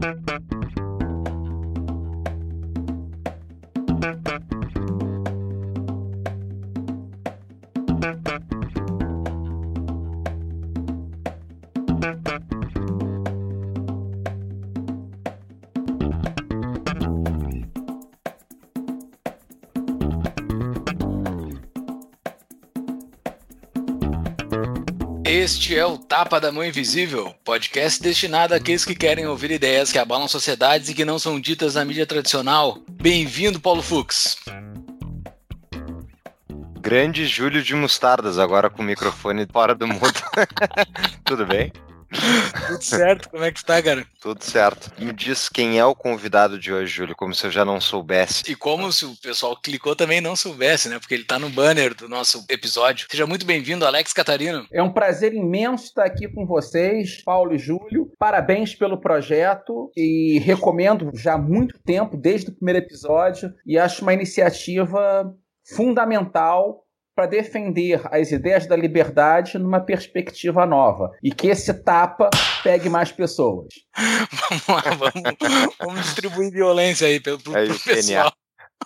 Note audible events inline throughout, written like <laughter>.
Thank you. Este é o Tapa da Mão Invisível, podcast destinado àqueles que querem ouvir ideias que abalam sociedades e que não são ditas na mídia tradicional. Bem-vindo, Paulo Fux. Grande Júlio de Mostardas, agora com o microfone fora do mundo. <laughs> Tudo bem? Tudo certo, como é que tá, cara? Tudo certo. Me diz quem é o convidado de hoje, Júlio, como se eu já não soubesse. E como se o pessoal clicou também não soubesse, né? Porque ele tá no banner do nosso episódio. Seja muito bem-vindo, Alex Catarino. É um prazer imenso estar aqui com vocês, Paulo e Júlio. Parabéns pelo projeto e recomendo já há muito tempo, desde o primeiro episódio, e acho uma iniciativa fundamental para defender as ideias da liberdade numa perspectiva nova e que esse tapa pegue mais pessoas. <laughs> vamos lá, vamos, vamos distribuir violência aí pelo, pro, pro pessoal.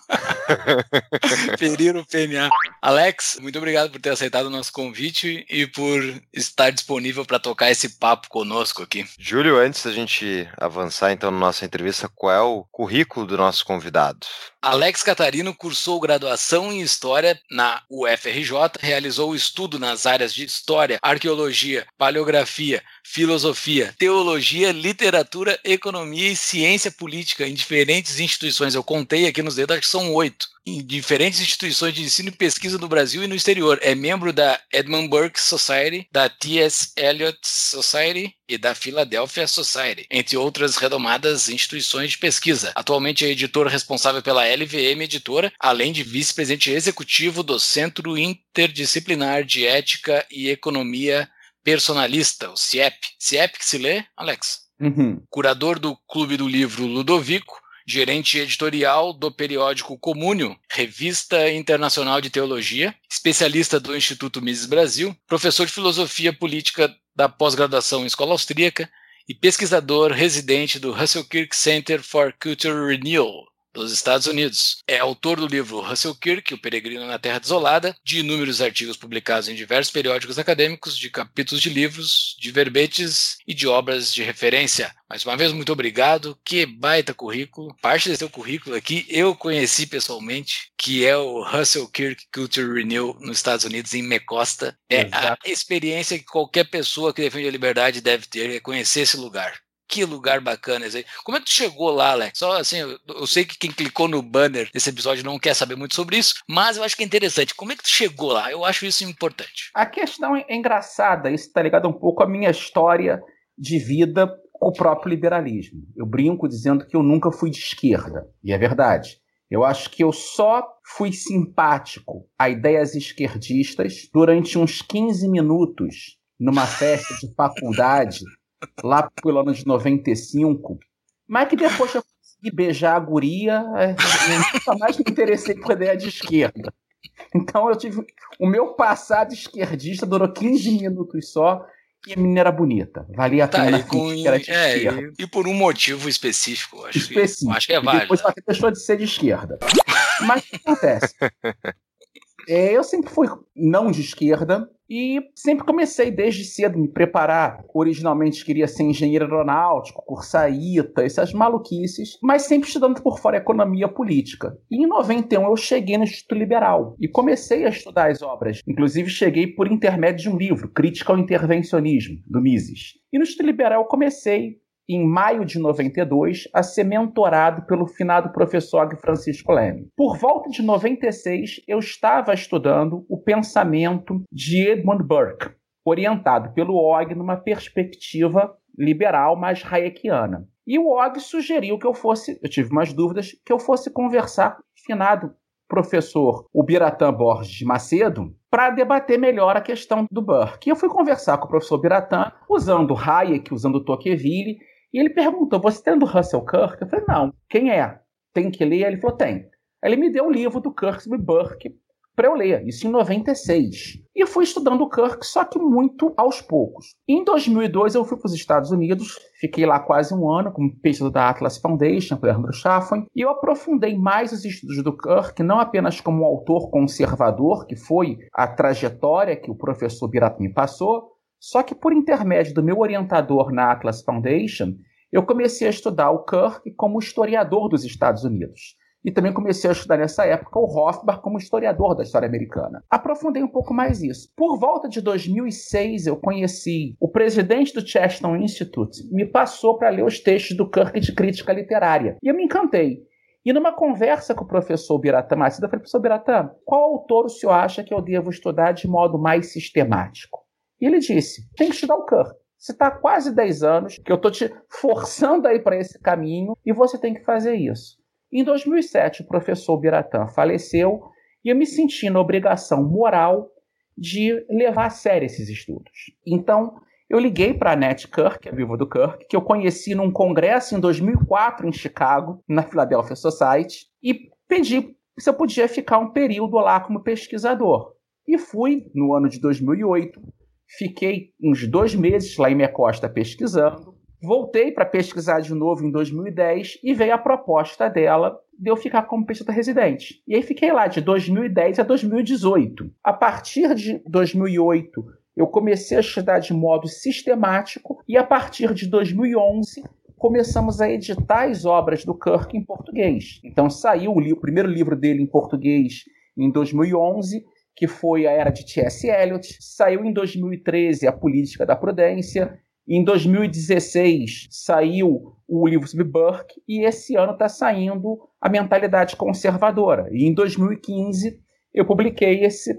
<laughs> Ferir o PNA. Alex, muito obrigado por ter aceitado o nosso convite e por estar disponível para tocar esse papo conosco aqui. Júlio, antes da gente avançar então na nossa entrevista, qual é o currículo do nosso convidado? Alex Catarino cursou graduação em História na UFRJ, realizou estudo nas áreas de História, Arqueologia, Paleografia, Filosofia, Teologia, Literatura, Economia e Ciência Política em diferentes instituições. Eu contei aqui nos dedos, que são oito em diferentes instituições de ensino e pesquisa no Brasil e no exterior. É membro da Edmund Burke Society, da T.S. Eliot Society e da Philadelphia Society, entre outras renomadas instituições de pesquisa. Atualmente é editor responsável pela LVM Editora, além de vice-presidente executivo do Centro Interdisciplinar de Ética e Economia Personalista, o CIEP. CIEP que se lê, Alex? Uhum. Curador do Clube do Livro Ludovico, gerente editorial do periódico Comúnio, revista internacional de teologia, especialista do Instituto Mises Brasil, professor de filosofia política da pós-graduação em escola austríaca e pesquisador residente do Russell Kirk Center for Cultural Renewal, dos Estados Unidos. É autor do livro Russell Kirk, O Peregrino na Terra Desolada, de inúmeros artigos publicados em diversos periódicos acadêmicos, de capítulos de livros, de verbetes e de obras de referência. Mais uma vez, muito obrigado. Que baita currículo. Parte desse seu currículo aqui eu conheci pessoalmente, que é o Russell Kirk Culture Renew nos Estados Unidos, em Mecosta. É Exato. a experiência que qualquer pessoa que defende a liberdade deve ter, é conhecer esse lugar que lugar bacana esse aí. Como é que tu chegou lá, Alex? Só assim, eu, eu, sei que quem clicou no banner desse episódio não quer saber muito sobre isso, mas eu acho que é interessante. Como é que tu chegou lá? Eu acho isso importante. A questão é engraçada, isso está ligado um pouco à minha história de vida com o próprio liberalismo. Eu brinco dizendo que eu nunca fui de esquerda, e é verdade. Eu acho que eu só fui simpático a ideias esquerdistas durante uns 15 minutos numa festa de <laughs> faculdade lá pelo ano de 95, mas que depois eu consegui beijar a guria, é, eu nunca mais me interessei por ideia de esquerda. Então eu tive. O meu passado esquerdista durou 15 minutos só e a menina era bonita. Valia a tá, pena. Com, era de é, esquerda. E, e, por um motivo específico, acho, específico. Que, acho que é válido. Depois ela deixou de ser de esquerda. Mas o que acontece? <laughs> É, eu sempre fui não de esquerda e sempre comecei desde cedo me preparar. Originalmente queria ser engenheiro aeronáutico, cursar ITA, essas maluquices, mas sempre estudando por fora economia política. E em 91 eu cheguei no Instituto Liberal e comecei a estudar as obras. Inclusive cheguei por intermédio de um livro, Crítica ao Intervencionismo, do Mises. E no Instituto Liberal eu comecei em maio de 92, a ser mentorado pelo finado professor Francisco Leme. Por volta de 96, eu estava estudando o pensamento de Edmund Burke, orientado pelo Og numa perspectiva liberal, mais hayekiana. E o Og sugeriu que eu fosse, eu tive umas dúvidas, que eu fosse conversar com o finado professor Ubiratã Borges de Macedo para debater melhor a questão do Burke. E eu fui conversar com o professor Biratã usando Hayek, usando Tocqueville, e ele perguntou: Você tem do Russell Kirk? Eu falei: Não. Quem é? Tem que ler? Ele falou: Tem. Ele me deu o livro do Kirksby Burke, para eu ler, isso em 96. E fui estudando o Kirk, só que muito aos poucos. Em 2002 eu fui para os Estados Unidos, fiquei lá quase um ano como pesquisador da Atlas Foundation, com Andrew Chaffin, e eu aprofundei mais os estudos do Kirk, não apenas como um autor conservador, que foi a trajetória que o professor Birat me passou, só que por intermédio do meu orientador na Atlas Foundation, eu comecei a estudar o Kirk como historiador dos Estados Unidos e também comecei a estudar nessa época o Rothbard como historiador da história americana. Aprofundei um pouco mais isso. Por volta de 2006, eu conheci o presidente do Cheston Institute, me passou para ler os textos do Kirk de crítica literária, e eu me encantei. E numa conversa com o professor Biratã Macida, eu falei, professor Biratã, qual autor o senhor acha que eu devo estudar de modo mais sistemático? E ele disse, tem que estudar o Kirk. Você está quase 10 anos que eu estou te forçando aí para esse caminho e você tem que fazer isso. Em 2007, o professor Biratã faleceu e eu me senti na obrigação moral de levar a sério esses estudos. Então, eu liguei para a Annette Kirk, a viva do Kirk, que eu conheci num congresso em 2004 em Chicago, na Philadelphia Society, e pedi se eu podia ficar um período lá como pesquisador. E fui no ano de 2008, fiquei uns dois meses lá em minha costa pesquisando, Voltei para pesquisar de novo em 2010 e veio a proposta dela de eu ficar como pesquisador residente. E aí fiquei lá de 2010 a 2018. A partir de 2008, eu comecei a estudar de modo sistemático e a partir de 2011 começamos a editar as obras do Kirk em português. Então saiu o, o primeiro livro dele em português em 2011 que foi a Era de T.S. Eliot, saiu em 2013 A Política da Prudência, em 2016 saiu o livro sobre Burke e esse ano está saindo A Mentalidade Conservadora. E em 2015 eu publiquei esse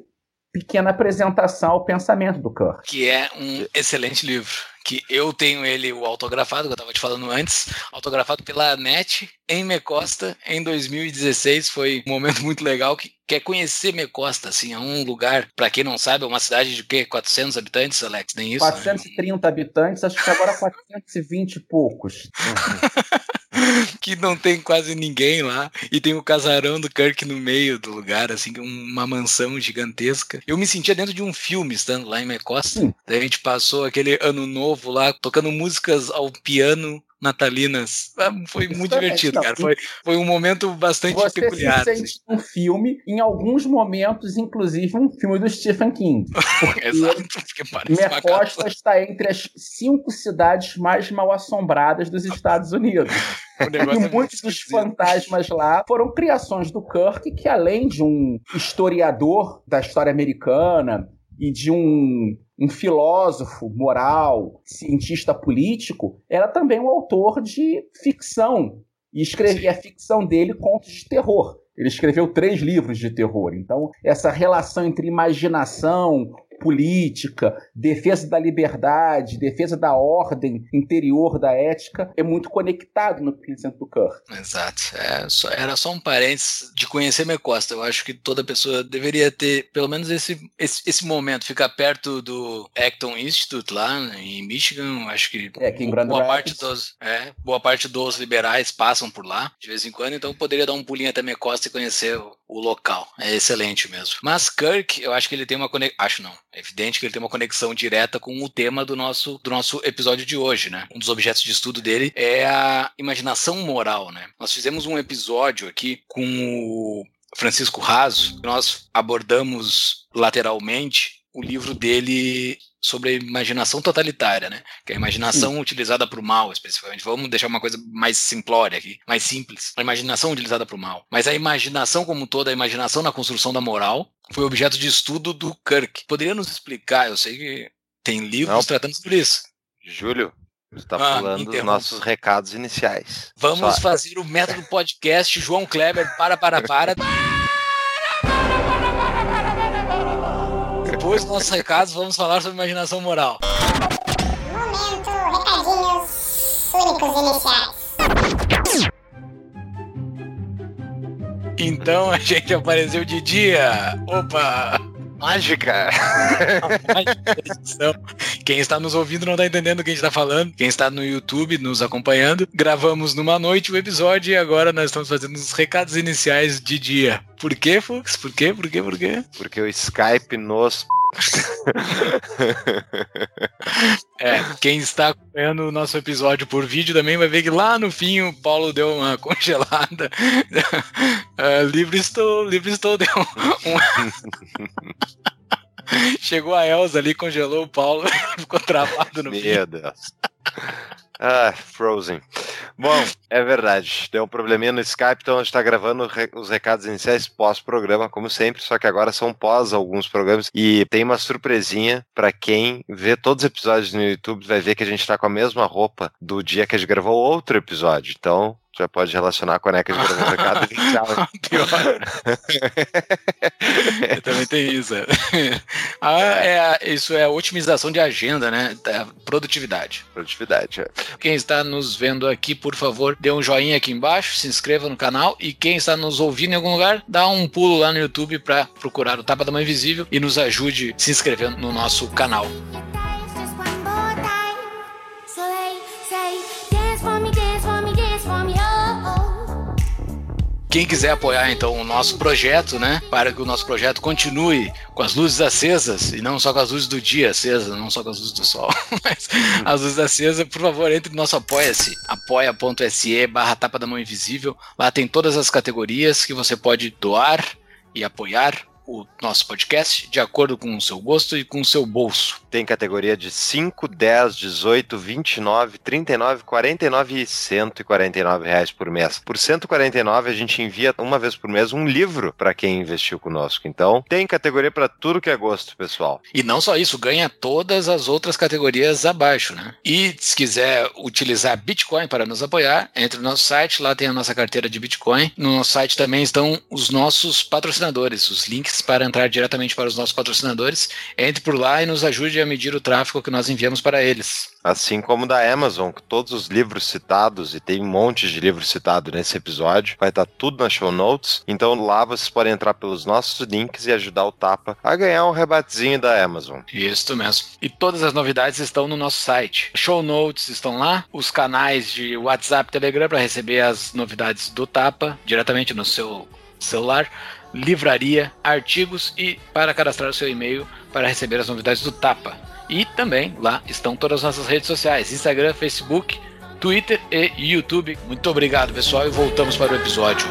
pequena apresentação ao pensamento do Kirk. Que é um excelente livro. Que eu tenho ele o autografado, que eu estava te falando antes, autografado pela NET em Mecosta em 2016. Foi um momento muito legal que quer conhecer Mecosta, assim, é um lugar, para quem não sabe, é uma cidade de quê? 400 habitantes, Alex? Nem isso? 430 né? habitantes, acho que agora 420 e poucos. <laughs> <laughs> que não tem quase ninguém lá. E tem o casarão do Kirk no meio do lugar, assim, uma mansão gigantesca. Eu me sentia dentro de um filme estando lá em Mecosta. Daí a gente passou aquele ano novo lá, tocando músicas ao piano natalinas. Ah, foi muito divertido, cara. Foi, foi um momento bastante Você peculiar. Você sente assim. um filme, em alguns momentos, inclusive um filme do Stephen King. <laughs> Exato, porque parece Minha costa está entre as cinco cidades mais mal assombradas dos Estados Unidos. <laughs> e é muitos dos fantasmas lá foram criações do Kirk, que além de um historiador da história americana e de um um filósofo moral, cientista político, era também um autor de ficção. E escrevia a ficção dele contos de terror. Ele escreveu três livros de terror. Então, essa relação entre imaginação, política, defesa da liberdade, defesa da ordem interior da ética, é muito conectado no pensamento do Kerr. Exato. É, só, era só um parênteses de conhecer Costa. Eu acho que toda pessoa deveria ter pelo menos esse, esse, esse momento, ficar perto do Acton Institute lá em Michigan. Acho que é, em Grand boa parte dos é, boa parte dos liberais passam por lá de vez em quando, então poderia dar um pulinho até Costa e conhecer o, o local. É excelente mesmo. Mas Kirk, eu acho que ele tem uma conexão. Acho não. É evidente que ele tem uma conexão direta com o tema do nosso, do nosso episódio de hoje, né? Um dos objetos de estudo dele é a imaginação moral, né? Nós fizemos um episódio aqui com o Francisco Raso, nós abordamos lateralmente o livro dele sobre a imaginação totalitária, né? Que é a imaginação Sim. utilizada para o mal, especificamente. Vamos deixar uma coisa mais simplória aqui, mais simples. A imaginação utilizada para o mal. Mas a imaginação como toda, a imaginação na construção da moral, foi objeto de estudo do Kirk. Poderia nos explicar? Eu sei que tem livros Não. tratando sobre isso. Júlio, você está ah, falando dos nossos recados iniciais. Vamos Só. fazer o método podcast João Kleber para, para, para. <laughs> Depois dos nossos recados, vamos falar sobre imaginação moral. Momento, recadinhos únicos iniciais. Então a gente apareceu de dia. Opa! Mágica! A mágica edição Quem está nos ouvindo não está entendendo o que a gente está falando. Quem está no YouTube nos acompanhando, gravamos numa noite o episódio e agora nós estamos fazendo os recados iniciais de dia. Por quê, Fux? Por quê? Por quê? Por quê? Porque o Skype nos. É, quem está acompanhando o nosso episódio por vídeo também vai ver que lá no fim o Paulo deu uma <laughs> congelada. Uh, livre estou, livre estou, deu um. <laughs> Chegou a Elsa ali, congelou o Paulo, <laughs> ficou travado no Meu fim. Deus. Ah, Frozen. Bom, é verdade. Deu um probleminha no Skype, então a gente tá gravando os recados iniciais pós-programa, como sempre, só que agora são pós alguns programas. E tem uma surpresinha pra quem vê todos os episódios no YouTube, vai ver que a gente tá com a mesma roupa do dia que a gente gravou outro episódio. Então, já pode relacionar com a né, que a gente gravou o recado inicial. Pior. Também tem isso. é. Ah, é a- isso é a otimização de agenda, né? Da produtividade. Produtividade. é. Quem está nos vendo aqui, por favor, dê um joinha aqui embaixo, se inscreva no canal e quem está nos ouvindo em algum lugar, dá um pulo lá no YouTube para procurar o Tapa da Mãe Invisível e nos ajude se inscrevendo no nosso canal. Quem quiser apoiar então o nosso projeto, né, para que o nosso projeto continue com as luzes acesas e não só com as luzes do dia acesas, não só com as luzes do sol, <laughs> mas as luzes acesas, por favor, entre no nosso apoia-se, apoia.se barra tapa da mão invisível. Lá tem todas as categorias que você pode doar e apoiar o nosso podcast de acordo com o seu gosto e com o seu bolso. Tem categoria de 5, 10, 18, 29, 39, 49 e 149 reais por mês. Por 149 a gente envia uma vez por mês um livro para quem investiu conosco. Então, tem categoria para tudo que é gosto, pessoal. E não só isso, ganha todas as outras categorias abaixo, né? E se quiser utilizar Bitcoin para nos apoiar, entre no nosso site, lá tem a nossa carteira de Bitcoin. No nosso site também estão os nossos patrocinadores, os links para entrar diretamente para os nossos patrocinadores. Entre por lá e nos ajude a medir o tráfego que nós enviamos para eles. Assim como da Amazon, que todos os livros citados, e tem um monte de livros citados nesse episódio, vai estar tudo nas show notes. Então lá vocês podem entrar pelos nossos links e ajudar o Tapa a ganhar um rebatezinho da Amazon. Isso mesmo. E todas as novidades estão no nosso site. Show notes estão lá, os canais de WhatsApp, Telegram para receber as novidades do Tapa diretamente no seu celular, livraria, artigos e para cadastrar o seu e-mail para receber as novidades do Tapa. E também lá estão todas as nossas redes sociais: Instagram, Facebook, Twitter e YouTube. Muito obrigado, pessoal, e voltamos para o episódio.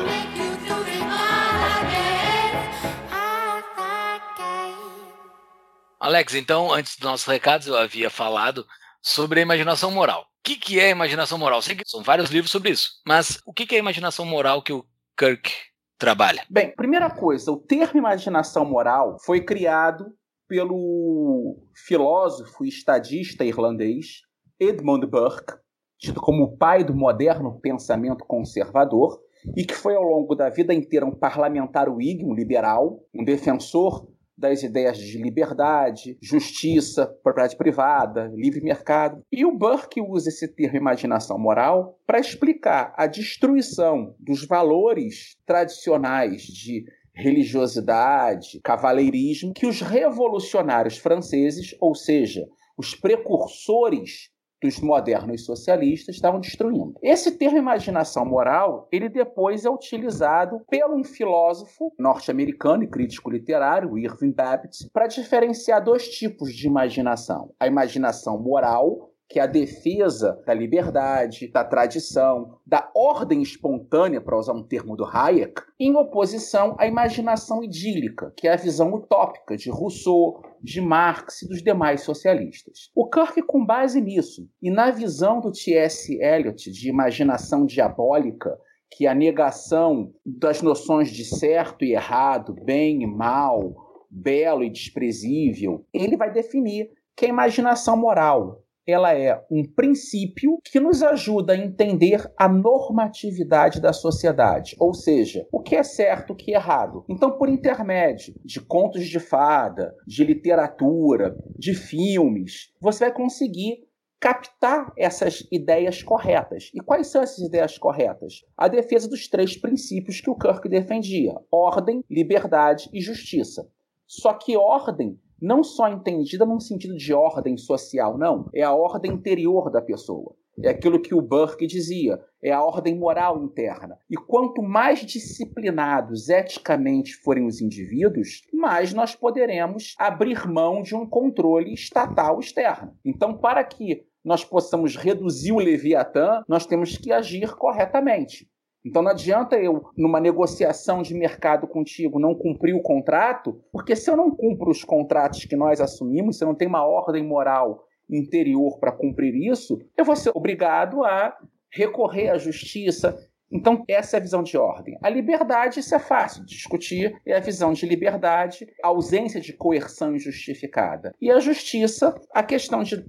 Alex, então, antes dos nossos recados, eu havia falado sobre a imaginação moral. O que, que é imaginação moral? Sei que são vários livros sobre isso, mas o que, que é a imaginação moral que o Kirk trabalha? Bem, primeira coisa, o termo imaginação moral foi criado pelo filósofo e estadista irlandês Edmund Burke, tido como o pai do moderno pensamento conservador, e que foi ao longo da vida inteira um parlamentar Whig, um liberal, um defensor das ideias de liberdade, justiça, propriedade privada, livre mercado. E o Burke usa esse termo imaginação moral para explicar a destruição dos valores tradicionais de religiosidade, cavaleirismo que os revolucionários franceses, ou seja, os precursores dos modernos socialistas estavam destruindo. Esse termo imaginação moral, ele depois é utilizado pelo um filósofo norte-americano e crítico literário, Irving Babbitt, para diferenciar dois tipos de imaginação: a imaginação moral, que é a defesa da liberdade, da tradição, da ordem espontânea, para usar um termo do Hayek, em oposição à imaginação idílica, que é a visão utópica de Rousseau, de Marx e dos demais socialistas. O Kirk, com base nisso, e na visão do T.S. Eliot de imaginação diabólica, que é a negação das noções de certo e errado, bem e mal, belo e desprezível, ele vai definir que a imaginação moral ela é um princípio que nos ajuda a entender a normatividade da sociedade, ou seja, o que é certo, o que é errado. Então, por intermédio de contos de fada, de literatura, de filmes, você vai conseguir captar essas ideias corretas. E quais são essas ideias corretas? A defesa dos três princípios que o Kirk defendia: ordem, liberdade e justiça. Só que ordem não só entendida num sentido de ordem social, não. É a ordem interior da pessoa. É aquilo que o Burke dizia, é a ordem moral interna. E quanto mais disciplinados eticamente forem os indivíduos, mais nós poderemos abrir mão de um controle estatal externo. Então, para que nós possamos reduzir o Leviatã, nós temos que agir corretamente. Então não adianta eu, numa negociação de mercado contigo, não cumprir o contrato, porque se eu não cumpro os contratos que nós assumimos, se eu não tenho uma ordem moral interior para cumprir isso, eu vou ser obrigado a recorrer à justiça. Então, essa é a visão de ordem. A liberdade, isso é fácil de discutir, é a visão de liberdade, a ausência de coerção injustificada. E a justiça, a questão de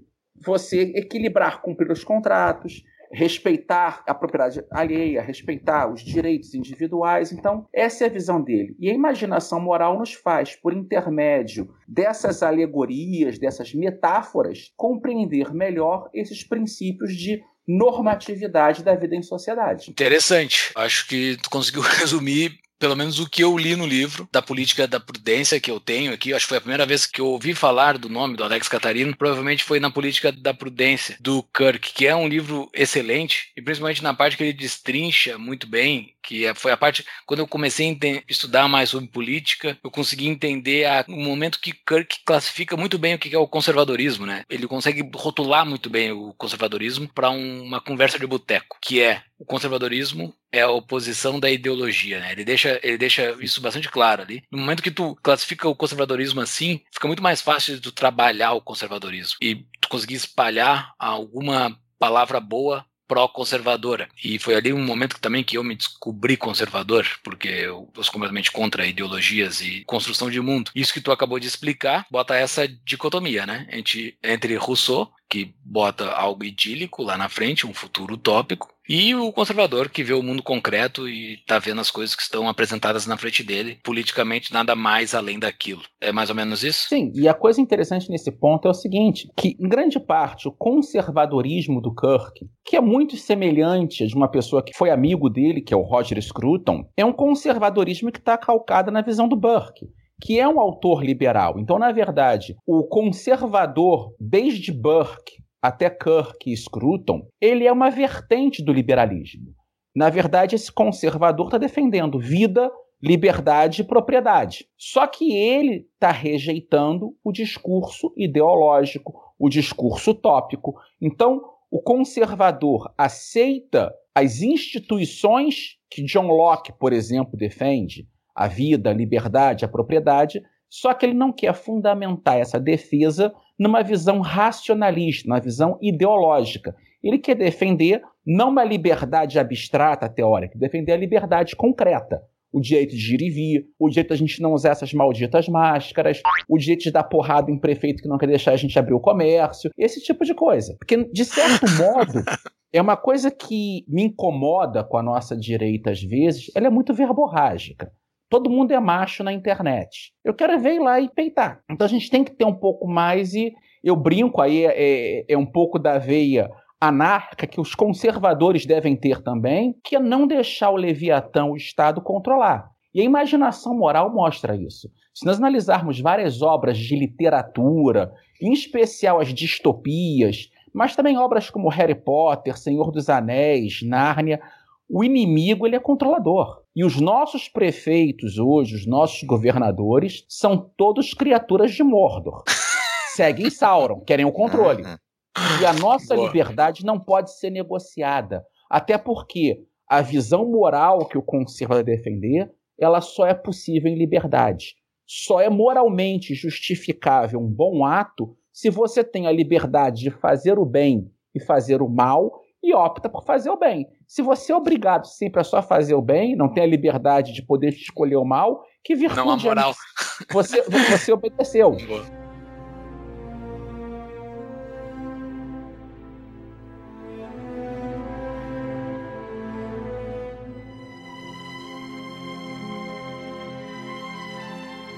você equilibrar, cumprir os contratos, respeitar a propriedade alheia, respeitar os direitos individuais. Então, essa é a visão dele. E a imaginação moral nos faz, por intermédio dessas alegorias, dessas metáforas, compreender melhor esses princípios de normatividade da vida em sociedade. Interessante. Acho que tu conseguiu <laughs> resumir pelo menos o que eu li no livro, da política da prudência que eu tenho aqui, acho que foi a primeira vez que eu ouvi falar do nome do Alex Catarino, provavelmente foi na política da prudência do Kirk, que é um livro excelente, e principalmente na parte que ele destrincha muito bem, que é, foi a parte, quando eu comecei a estudar mais sobre política, eu consegui entender a, o momento que Kirk classifica muito bem o que é o conservadorismo, né? Ele consegue rotular muito bem o conservadorismo para um, uma conversa de boteco, que é o conservadorismo é a oposição da ideologia, né? Ele deixa, ele deixa isso bastante claro ali. No momento que tu classifica o conservadorismo assim, fica muito mais fácil de tu trabalhar o conservadorismo e tu conseguir espalhar alguma palavra boa pró-conservadora. E foi ali um momento que, também que eu me descobri conservador, porque eu sou completamente contra ideologias e construção de mundo. Isso que tu acabou de explicar, bota essa dicotomia, né? Entre, entre Rousseau, que bota algo idílico lá na frente, um futuro utópico, e o conservador que vê o mundo concreto e está vendo as coisas que estão apresentadas na frente dele, politicamente nada mais além daquilo. É mais ou menos isso? Sim, e a coisa interessante nesse ponto é o seguinte, que em grande parte o conservadorismo do Kirk, que é muito semelhante a de uma pessoa que foi amigo dele, que é o Roger Scruton, é um conservadorismo que está calcado na visão do Burke que é um autor liberal. Então, na verdade, o conservador, desde Burke até Kirk e Scruton, ele é uma vertente do liberalismo. Na verdade, esse conservador está defendendo vida, liberdade e propriedade. Só que ele está rejeitando o discurso ideológico, o discurso utópico. Então, o conservador aceita as instituições que John Locke, por exemplo, defende, a vida, a liberdade, a propriedade, só que ele não quer fundamentar essa defesa numa visão racionalista, numa visão ideológica. Ele quer defender não uma liberdade abstrata, teórica, defender a liberdade concreta. O direito de ir e vir, o direito a gente não usar essas malditas máscaras, o direito de dar porrada em prefeito que não quer deixar a gente abrir o comércio, esse tipo de coisa. Porque, de certo modo, é uma coisa que me incomoda com a nossa direita às vezes, ela é muito verborrágica. Todo mundo é macho na internet. Eu quero ver ir lá e peitar. Então a gente tem que ter um pouco mais e eu brinco aí, é, é um pouco da veia anarca que os conservadores devem ter também, que é não deixar o Leviatã, o Estado, controlar. E a imaginação moral mostra isso. Se nós analisarmos várias obras de literatura, em especial as distopias, mas também obras como Harry Potter, Senhor dos Anéis, Nárnia, o inimigo ele é controlador. E os nossos prefeitos hoje, os nossos governadores, são todos criaturas de Mordor. <laughs> Seguem Sauron, querem o controle. E a nossa Boa. liberdade não pode ser negociada. Até porque a visão moral que o conservador defender, ela só é possível em liberdade. Só é moralmente justificável um bom ato se você tem a liberdade de fazer o bem e fazer o mal e opta por fazer o bem. Se você é obrigado sempre a só fazer o bem, não tem a liberdade de poder escolher o mal, que virtude não a moral. Você, você obedeceu. <laughs> Boa.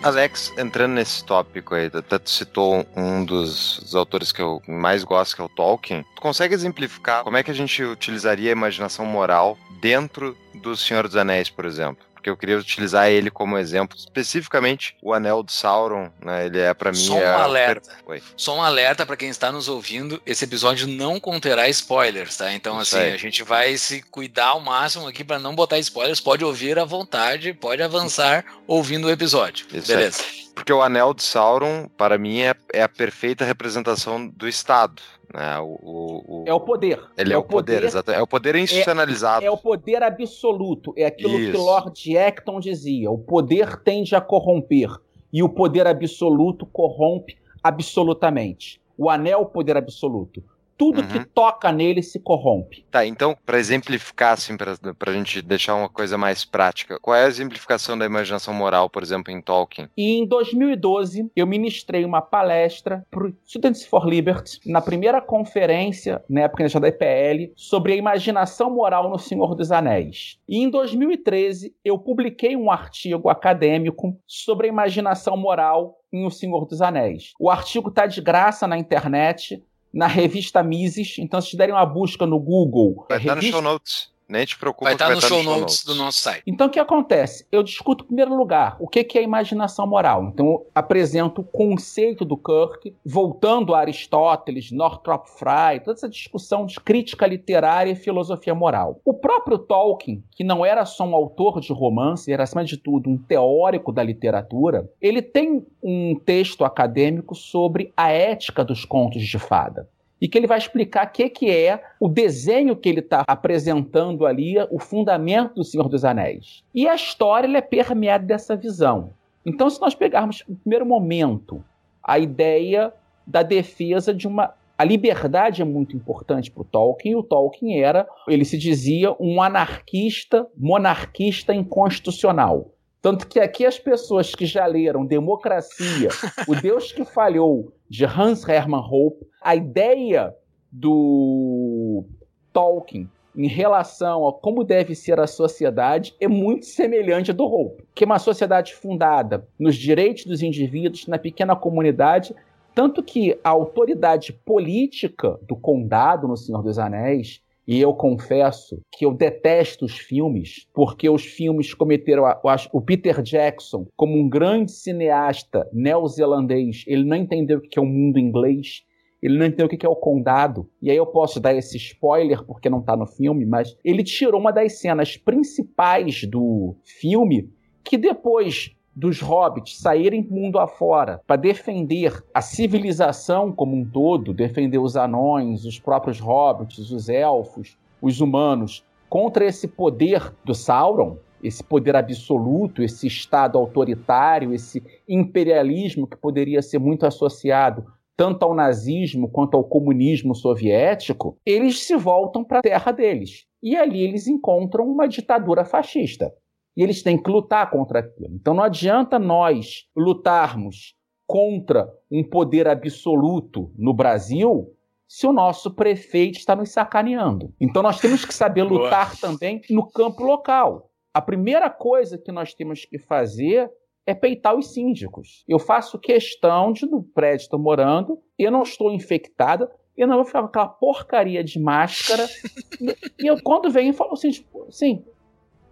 Alex, entrando nesse tópico aí, até tu citou um dos, dos, autores que eu mais gosto, que é o Tolkien. Tu consegue exemplificar como é que a gente utilizaria a imaginação moral dentro do Senhor dos Anéis, por exemplo? Porque eu queria utilizar ele como exemplo, especificamente o Anel de Sauron, né? Ele é para mim Só um é alerta. Oi. Só um alerta para quem está nos ouvindo: esse episódio não conterá spoilers, tá? Então, Isso assim, aí. a gente vai se cuidar ao máximo aqui para não botar spoilers. Pode ouvir à vontade, pode avançar ouvindo o episódio. Isso aí. Porque o Anel de Sauron, para mim, é, é a perfeita representação do Estado. Né? O, o- o- É o poder. Ele é, o poder, exatamente. É o poder institucionalizado. É o poder absoluto. É aquilo que Isso. Lord Acton dizia. O poder tende a corromper. E o poder absoluto corrompe absolutamente. O anel é o poder absoluto. Tudo Uhum. que toca nele se corrompe. Tá, então, para exemplificar, assim, pra, pra gente deixar uma coisa mais prática, qual é a exemplificação da imaginação moral, por exemplo, em Tolkien? E em 2012, eu ministrei uma palestra para o Students for Liberty, na primeira conferência, na época ainda da EPL, sobre a imaginação moral no Senhor dos Anéis. E em 2013, eu publiquei um artigo acadêmico sobre a imaginação moral em O Senhor dos Anéis. O artigo está de graça na internet, na revista Mises, então se derem uma busca no Google... Vai é estar no show notes. Nem te preocupa Vai que estar no tá show notes do nosso site. Então, o que acontece? Eu discuto, em primeiro lugar, o que que é imaginação moral. Então, eu apresento o conceito do Kirk, voltando a Aristóteles, Northrop Frye, toda essa discussão de crítica literária e filosofia moral. O próprio Tolkien, que não era só um autor de romance, era, acima de tudo, um teórico da literatura, ele tem um texto acadêmico sobre a ética dos contos de fada e que ele vai explicar o que, que é o desenho que ele está apresentando ali, o fundamento do Senhor dos Anéis. E a história é permeada dessa visão. Então, se nós pegarmos no primeiro momento a ideia da defesa de uma. A liberdade é muito importante para o Tolkien, e o Tolkien era, ele se dizia, um anarquista, monarquista inconstitucional. Tanto que aqui as pessoas que já leram Democracia, O Deus que Falhou, de Hans Hermann Hoppe, a ideia do Tolkien em relação a como deve ser a sociedade é muito semelhante à do Hoppe, que é uma sociedade fundada nos direitos dos indivíduos, na pequena comunidade, tanto que a autoridade política do condado no Senhor dos Anéis e eu confesso que eu detesto os filmes, porque os filmes cometeram. eu acho, O Peter Jackson, como um grande cineasta neozelandês, ele não entendeu o que é o mundo inglês, ele não entendeu o que é o condado. E aí eu posso dar esse spoiler porque não está no filme, mas ele tirou uma das cenas principais do filme que depois dos hobbits saírem mundo afora para defender a civilização como um todo, defender os anões, os próprios hobbits, os elfos, os humanos, contra esse poder do Sauron, esse poder absoluto, esse estado autoritário, esse imperialismo que poderia ser muito associado tanto ao nazismo quanto ao comunismo soviético, eles se voltam para a terra deles. E ali eles encontram uma ditadura fascista. E eles têm que lutar contra aquilo. Então não adianta nós lutarmos contra um poder absoluto no Brasil se o nosso prefeito está nos sacaneando. Então nós temos que saber lutar também no campo local. A primeira coisa que nós temos que fazer é peitar os síndicos. Eu faço questão de, no prédio estou morando, eu não estou infectada, eu não vou ficar com aquela porcaria de máscara. <laughs> e eu, quando vem, eu falo assim, tipo, assim,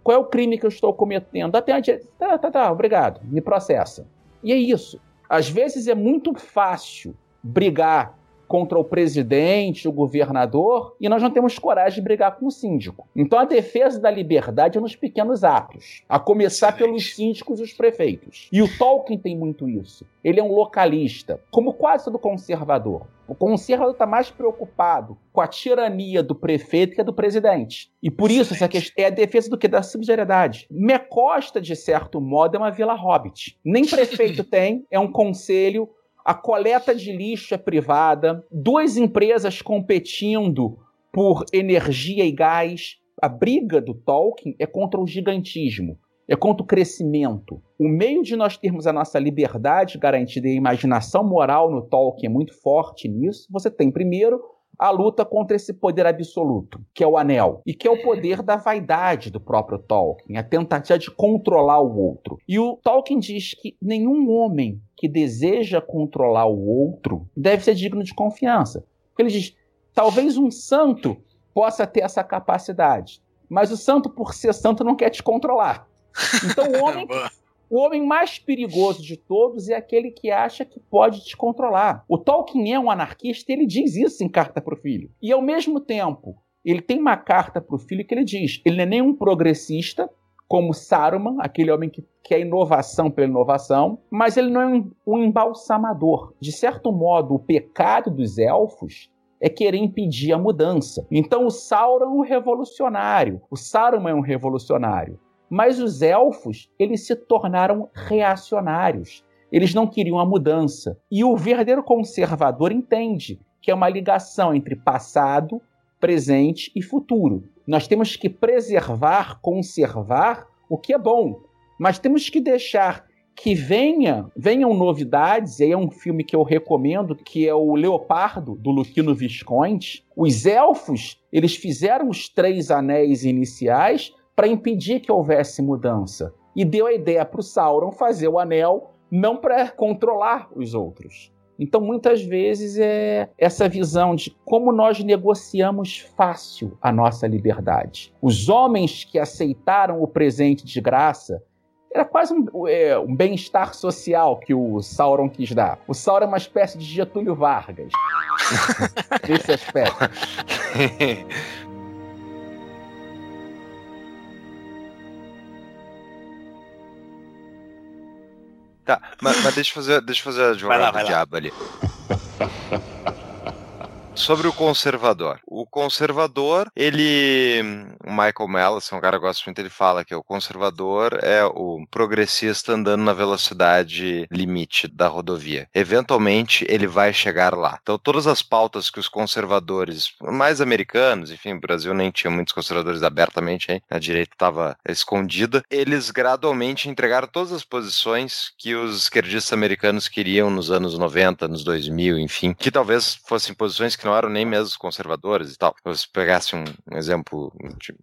qual é o crime que eu estou cometendo? Até a direita, tá, tá, tá, obrigado, me processa. E é isso. Às vezes é muito fácil brigar contra o presidente, o governador, e nós não temos coragem de brigar com o síndico. Então a defesa da liberdade é nos pequenos atos, a começar pelos síndicos e os prefeitos. E o Tolkien tem muito isso. Ele é um localista, como quase todo conservador. O conservador está mais preocupado com a tirania do prefeito que a do presidente. E por isso essa questão é a defesa do que? Da subsidiariedade. Mecosta, de certo modo, é uma vila hobbit. Nem <laughs> prefeito tem, é um conselho a coleta de lixo é privada, duas empresas competindo por energia e gás. A briga do Tolkien é contra o gigantismo, é contra o crescimento. O meio de nós termos a nossa liberdade garantida e a imaginação moral no Tolkien é muito forte nisso. Você tem primeiro a luta contra esse poder absoluto, que é o anel, e que é o poder da vaidade do próprio Tolkien, a tentativa de controlar o outro. E o Tolkien diz que nenhum homem que deseja controlar o outro deve ser digno de confiança. Ele diz: talvez um santo possa ter essa capacidade, mas o santo, por ser santo, não quer te controlar. Então o <laughs> homem Boa. o homem mais perigoso de todos é aquele que acha que pode te controlar. O Tolkien é um anarquista, ele diz isso em Carta para o Filho. E ao mesmo tempo, ele tem uma carta para o filho que ele diz: ele não é nenhum progressista, como Saruman, aquele homem que quer inovação pela inovação, mas ele não é um, um embalsamador. De certo modo, o pecado dos elfos é querer impedir a mudança. Então o Sauron é um revolucionário, o Saruman é um revolucionário. Mas os elfos, eles se tornaram reacionários. Eles não queriam a mudança. E o verdadeiro conservador entende que é uma ligação entre passado, presente e futuro. Nós temos que preservar, conservar o que é bom, mas temos que deixar que venha, venham novidades, e aí é um filme que eu recomendo, que é o Leopardo, do Luquino Visconti. Os elfos, eles fizeram os três anéis iniciais para impedir que houvesse mudança. E deu a ideia para o Sauron fazer o anel não para controlar os outros. Então, muitas vezes, é essa visão de como nós negociamos fácil a nossa liberdade. Os homens que aceitaram o presente de graça era quase um, é, um bem-estar social que o Sauron quis dar. O Sauron é uma espécie de Getúlio Vargas. <laughs> nesse aspecto. <laughs> Tá, mas, mas deixa eu fazer, deixa eu fazer a jogada do diabo ali. <laughs> Sobre o conservador. O conservador, ele. O Michael é um cara que eu gosto muito, ele fala que o conservador é o progressista andando na velocidade limite da rodovia. Eventualmente, ele vai chegar lá. Então, todas as pautas que os conservadores, mais americanos, enfim, o Brasil nem tinha muitos conservadores abertamente, hein? a direita estava escondida, eles gradualmente entregaram todas as posições que os esquerdistas americanos queriam nos anos 90, nos 2000, enfim, que talvez fossem posições que não eram nem mesmo conservadores e tal. Se pegasse um, um exemplo de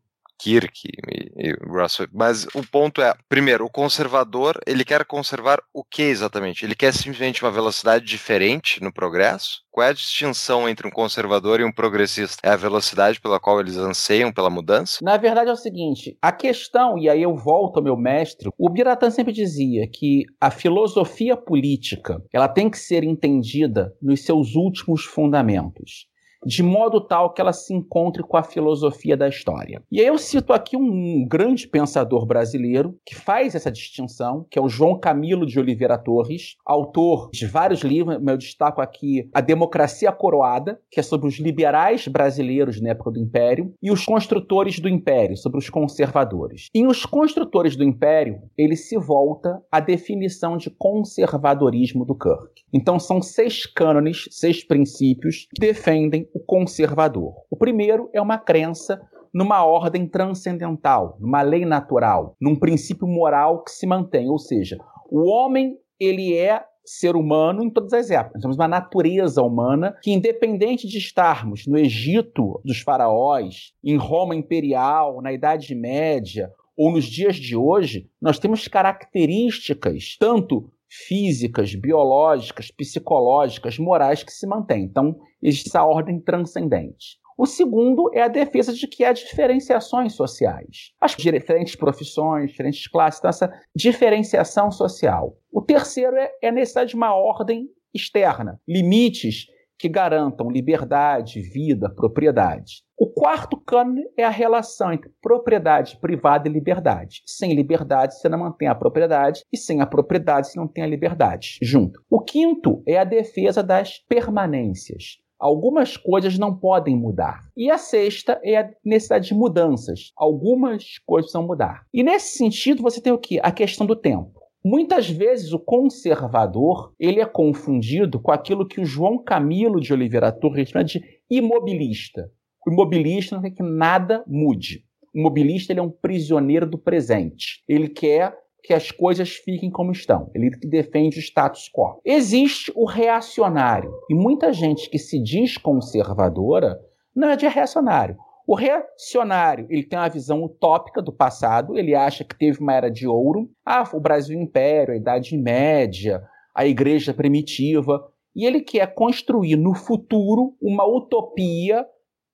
Kirk e, e Russell. Mas o ponto é, primeiro, o conservador, ele quer conservar o que exatamente? Ele quer simplesmente uma velocidade diferente no progresso? Qual é a distinção entre um conservador e um progressista? É a velocidade pela qual eles anseiam pela mudança? Na verdade é o seguinte, a questão, e aí eu volto ao meu mestre, o Biratã sempre dizia que a filosofia política, ela tem que ser entendida nos seus últimos fundamentos. De modo tal que ela se encontre com a filosofia da história. E aí eu cito aqui um grande pensador brasileiro que faz essa distinção, que é o João Camilo de Oliveira Torres, autor de vários livros, eu destaco aqui A Democracia Coroada, que é sobre os liberais brasileiros na época do Império, e os construtores do Império, sobre os conservadores. Em Os Construtores do Império, ele se volta à definição de conservadorismo do Kirk. Então são seis cânones, seis princípios que defendem o conservador. O primeiro é uma crença numa ordem transcendental, numa lei natural, num princípio moral que se mantém, ou seja, o homem ele é ser humano em todas as épocas. Nós temos uma natureza humana que, independente de estarmos no Egito dos faraós, em Roma imperial, na Idade Média ou nos dias de hoje, nós temos características tanto físicas, biológicas, psicológicas, morais que se mantêm. Então, existe essa ordem transcendente. O segundo é a defesa de que há diferenciações sociais. As diferentes profissões, diferentes classes, então essa diferenciação social. O terceiro é, é a necessidade de uma ordem externa, limites que garantam liberdade, vida, propriedade. O quarto cânone é a relação entre propriedade privada e liberdade. Sem liberdade, você não mantém a propriedade, e sem a propriedade, você não tem a liberdade junto. O quinto é a defesa das permanências. Algumas coisas não podem mudar. E a sexta é a necessidade de mudanças. Algumas coisas precisam mudar. E nesse sentido, você tem o quê? A questão do tempo. Muitas vezes o conservador ele é confundido com aquilo que o João Camilo de Oliveira Torres chama de imobilista. O imobilista não quer que nada mude. O imobilista ele é um prisioneiro do presente. Ele quer que as coisas fiquem como estão. Ele defende o status quo. Existe o reacionário. E muita gente que se diz conservadora não é de reacionário. O reacionário, ele tem uma visão utópica do passado, ele acha que teve uma era de ouro, ah, o Brasil Império, a Idade Média, a Igreja Primitiva, e ele quer construir no futuro uma utopia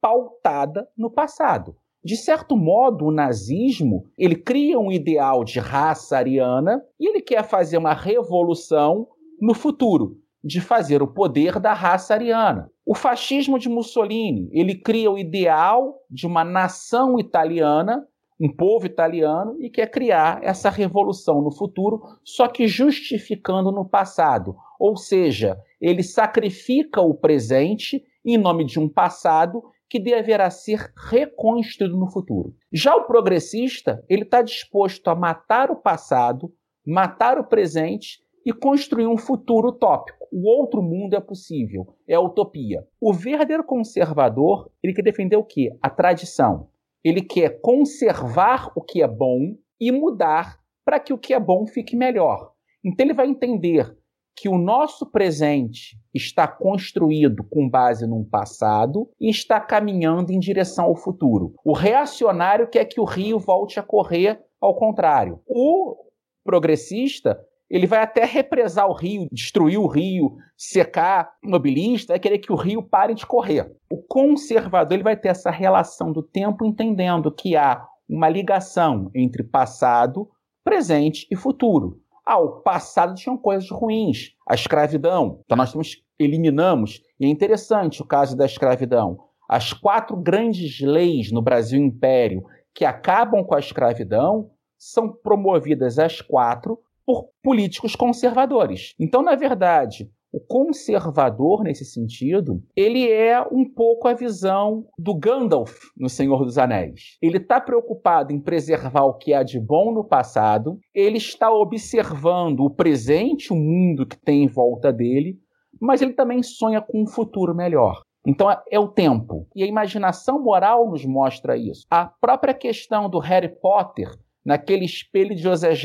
pautada no passado. De certo modo, o nazismo, ele cria um ideal de raça ariana e ele quer fazer uma revolução no futuro, de fazer o poder da raça ariana. O fascismo de Mussolini, ele cria o ideal de uma nação italiana, um povo italiano e quer criar essa revolução no futuro, só que justificando no passado. Ou seja, ele sacrifica o presente em nome de um passado que deverá ser reconstruído no futuro. Já o progressista, ele está disposto a matar o passado, matar o presente e construir um futuro utópico. O outro mundo é possível, é a utopia. O verdadeiro conservador, ele quer defender o quê? A tradição. Ele quer conservar o que é bom e mudar para que o que é bom fique melhor. Então ele vai entender que o nosso presente está construído com base num passado e está caminhando em direção ao futuro. O reacionário quer que o rio volte a correr ao contrário. O progressista ele vai até represar o rio, destruir o rio, secar o mobilista, vai querer que o rio pare de correr. O conservador ele vai ter essa relação do tempo, entendendo que há uma ligação entre passado, presente e futuro. Ah, o passado tinha coisas ruins, a escravidão. Então nós temos, eliminamos, e é interessante o caso da escravidão. As quatro grandes leis no Brasil Império que acabam com a escravidão são promovidas as quatro por políticos conservadores. Então, na verdade, o conservador, nesse sentido, ele é um pouco a visão do Gandalf no Senhor dos Anéis. Ele está preocupado em preservar o que há de bom no passado, ele está observando o presente, o mundo que tem em volta dele, mas ele também sonha com um futuro melhor. Então é o tempo. E a imaginação moral nos mostra isso. A própria questão do Harry Potter naquele espelho de José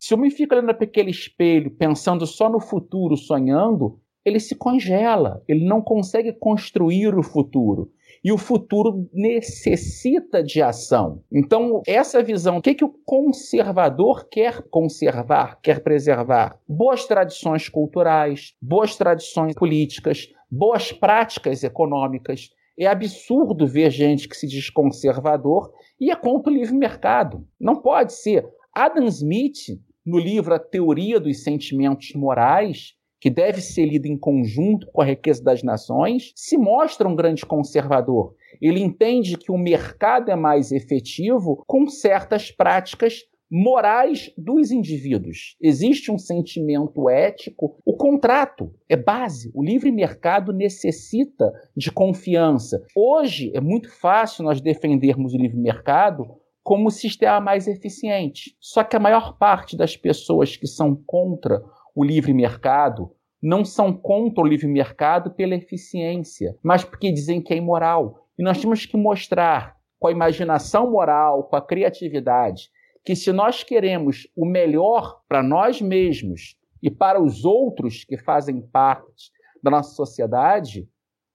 Se o homem fica olhando para aquele espelho, pensando só no futuro, sonhando, ele se congela, ele não consegue construir o futuro. E o futuro necessita de ação. Então, essa visão, o que, que o conservador quer conservar, quer preservar? Boas tradições culturais, boas tradições políticas, boas práticas econômicas. É absurdo ver gente que se diz conservador e é contra o livre mercado. Não pode ser. Adam Smith, no livro A Teoria dos Sentimentos Morais, que deve ser lido em conjunto com a riqueza das nações, se mostra um grande conservador. Ele entende que o mercado é mais efetivo com certas práticas morais dos indivíduos. Existe um sentimento ético. O contrato é base. O livre mercado necessita de confiança. Hoje é muito fácil nós defendermos o livre mercado como o sistema mais eficiente. Só que a maior parte das pessoas que são contra o livre mercado não são contra o livre mercado pela eficiência, mas porque dizem que é imoral. E nós temos que mostrar com a imaginação moral, com a criatividade, que se nós queremos o melhor para nós mesmos e para os outros que fazem parte da nossa sociedade,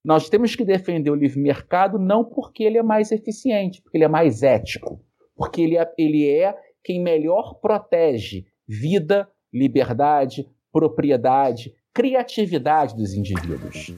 nós temos que defender o livre mercado não porque ele é mais eficiente, porque ele é mais ético, porque ele é, ele é quem melhor protege vida, liberdade, propriedade, criatividade dos indivíduos.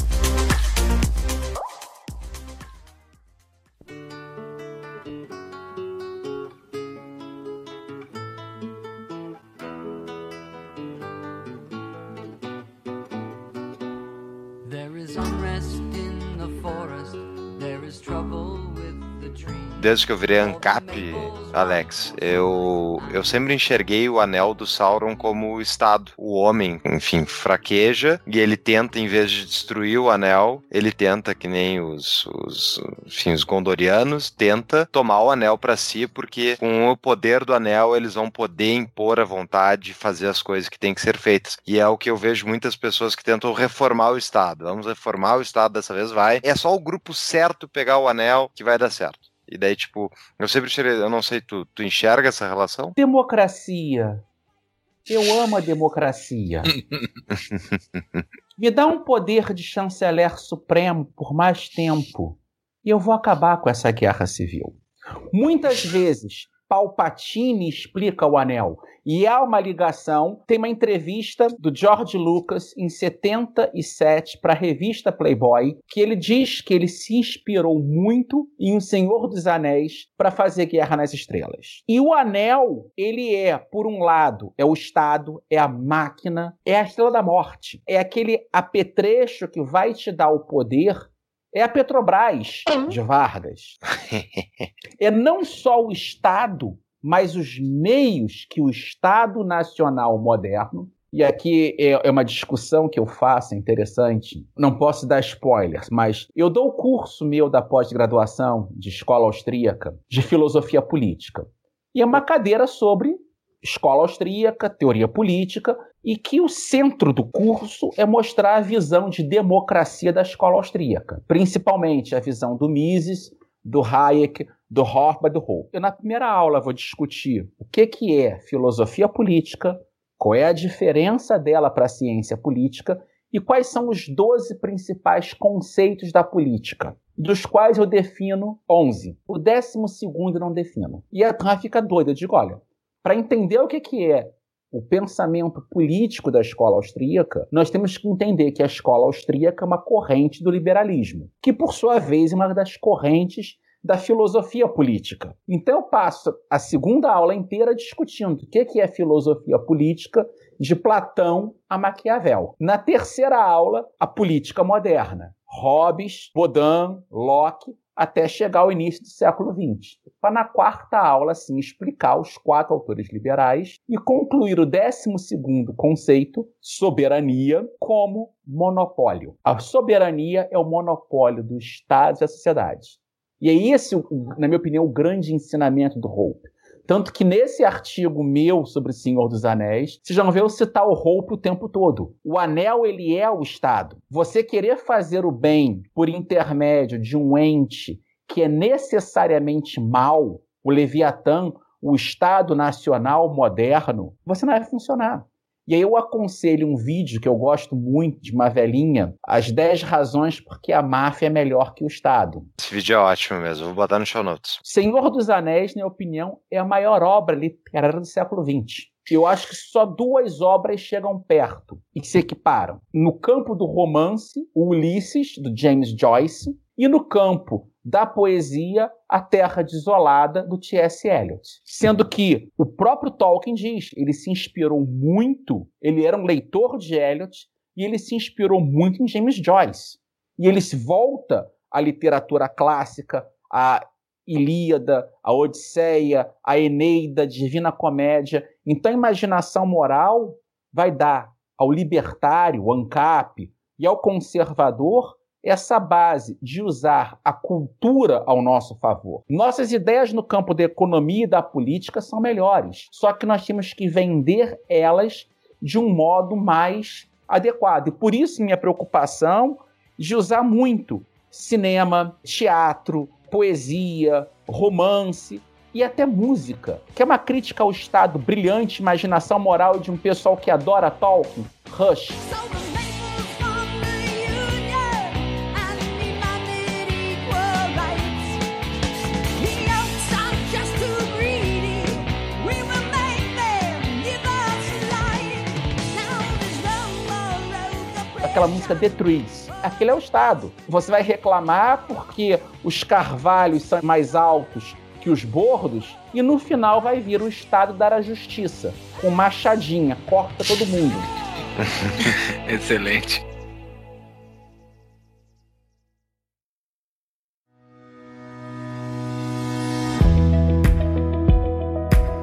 Desde que eu virei ANCAP, Alex, eu, eu sempre enxerguei o anel do Sauron como o Estado. O homem, enfim, fraqueja e ele tenta, em vez de destruir o anel, ele tenta, que nem os, os, enfim, os Gondorianos, tenta tomar o anel para si, porque com o poder do anel eles vão poder impor a vontade e fazer as coisas que têm que ser feitas. E é o que eu vejo muitas pessoas que tentam reformar o Estado. Vamos reformar o Estado dessa vez, vai. É só o grupo certo pegar o anel que vai dar certo. E daí, tipo, eu sempre tirei, eu não sei, tu, tu enxerga essa relação? Democracia. Eu amo a democracia. <laughs> Me dá um poder de chanceler supremo por mais tempo e eu vou acabar com essa guerra civil. Muitas vezes, Palpatine explica o anel. E há uma ligação. Tem uma entrevista do George Lucas em 77 para a revista Playboy, que ele diz que ele se inspirou muito em O Senhor dos Anéis para fazer Guerra nas Estrelas. E o anel, ele é, por um lado, é o Estado, é a máquina, é a Estrela da Morte. É aquele apetrecho que vai te dar o poder é a Petrobras de Vargas. É não só o Estado, mas os meios que o Estado Nacional moderno, e aqui é é uma discussão que eu faço, é interessante, não posso dar spoilers, mas eu dou o curso meu da pós-graduação de escola austríaca de filosofia política. E é uma cadeira sobre escola austríaca, teoria política, e que o centro do curso é mostrar a visão de democracia da escola austríaca, principalmente a visão do Mises, do Hayek, do Horba do Hope. Eu, na primeira aula, vou discutir o que, que é filosofia política, qual é a diferença dela para a ciência política e quais são os 12 principais conceitos da política, dos quais eu defino 11. O décimo segundo eu não defino. E a turma fica doida. Eu digo, olha, para entender o que, que é o pensamento político da escola austríaca, nós temos que entender que a escola austríaca é uma corrente do liberalismo, que por sua vez é uma das correntes da filosofia política. Então eu passo a segunda aula inteira discutindo o que é filosofia política de Platão a Maquiavel. Na terceira aula, a política moderna. Hobbes, Baudin, Locke, até chegar ao início do século XX. Para na quarta aula, sim, explicar os quatro autores liberais e concluir o décimo segundo conceito, soberania, como monopólio. A soberania é o monopólio do Estado e da sociedade. E é esse, na minha opinião, o grande ensinamento do Hope. Tanto que nesse artigo meu sobre o Senhor dos Anéis, você já não vê eu citar o Hope o tempo todo. O anel, ele é o Estado. Você querer fazer o bem por intermédio de um ente que é necessariamente mal, o Leviatã, o Estado Nacional moderno, você não vai funcionar. E aí eu aconselho um vídeo que eu gosto muito de uma velhinha, as 10 razões porque a máfia é melhor que o Estado. Esse vídeo é ótimo mesmo, vou botar no show notes. Senhor dos Anéis, na minha opinião, é a maior obra literária do século XX. Eu acho que só duas obras chegam perto e se equiparam. No campo do romance, o Ulisses, do James Joyce, e no campo da poesia A Terra Desolada, do T.S. Eliot. Sendo que o próprio Tolkien diz, ele se inspirou muito, ele era um leitor de Eliot, e ele se inspirou muito em James Joyce. E ele se volta à literatura clássica, à Ilíada, à Odisseia, à Eneida, Divina Comédia. Então a imaginação moral vai dar ao libertário, o ANCAP, e ao conservador essa base de usar a cultura ao nosso favor. Nossas ideias no campo da economia e da política são melhores, só que nós temos que vender elas de um modo mais adequado. E por isso minha preocupação de usar muito cinema, teatro, poesia, romance e até música, que é uma crítica ao Estado brilhante, imaginação moral de um pessoal que adora Tolkien, Rush. Aquela música The Trees. Aquele é o Estado. Você vai reclamar porque os carvalhos são mais altos que os bordos e no final vai vir o Estado dar a justiça com machadinha, corta todo mundo. <laughs> Excelente.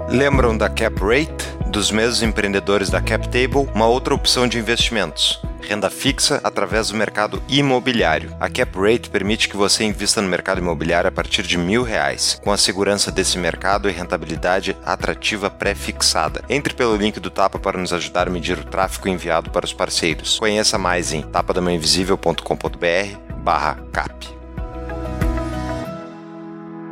Lembram da Cap Rate? Dos mesmos empreendedores da Cap Table, uma outra opção de investimentos. Renda fixa através do mercado imobiliário. A Cap Rate permite que você invista no mercado imobiliário a partir de mil reais, com a segurança desse mercado e rentabilidade atrativa pré-fixada. Entre pelo link do Tapa para nos ajudar a medir o tráfego enviado para os parceiros. Conheça mais em tapadamainvisível.com.br barra cap.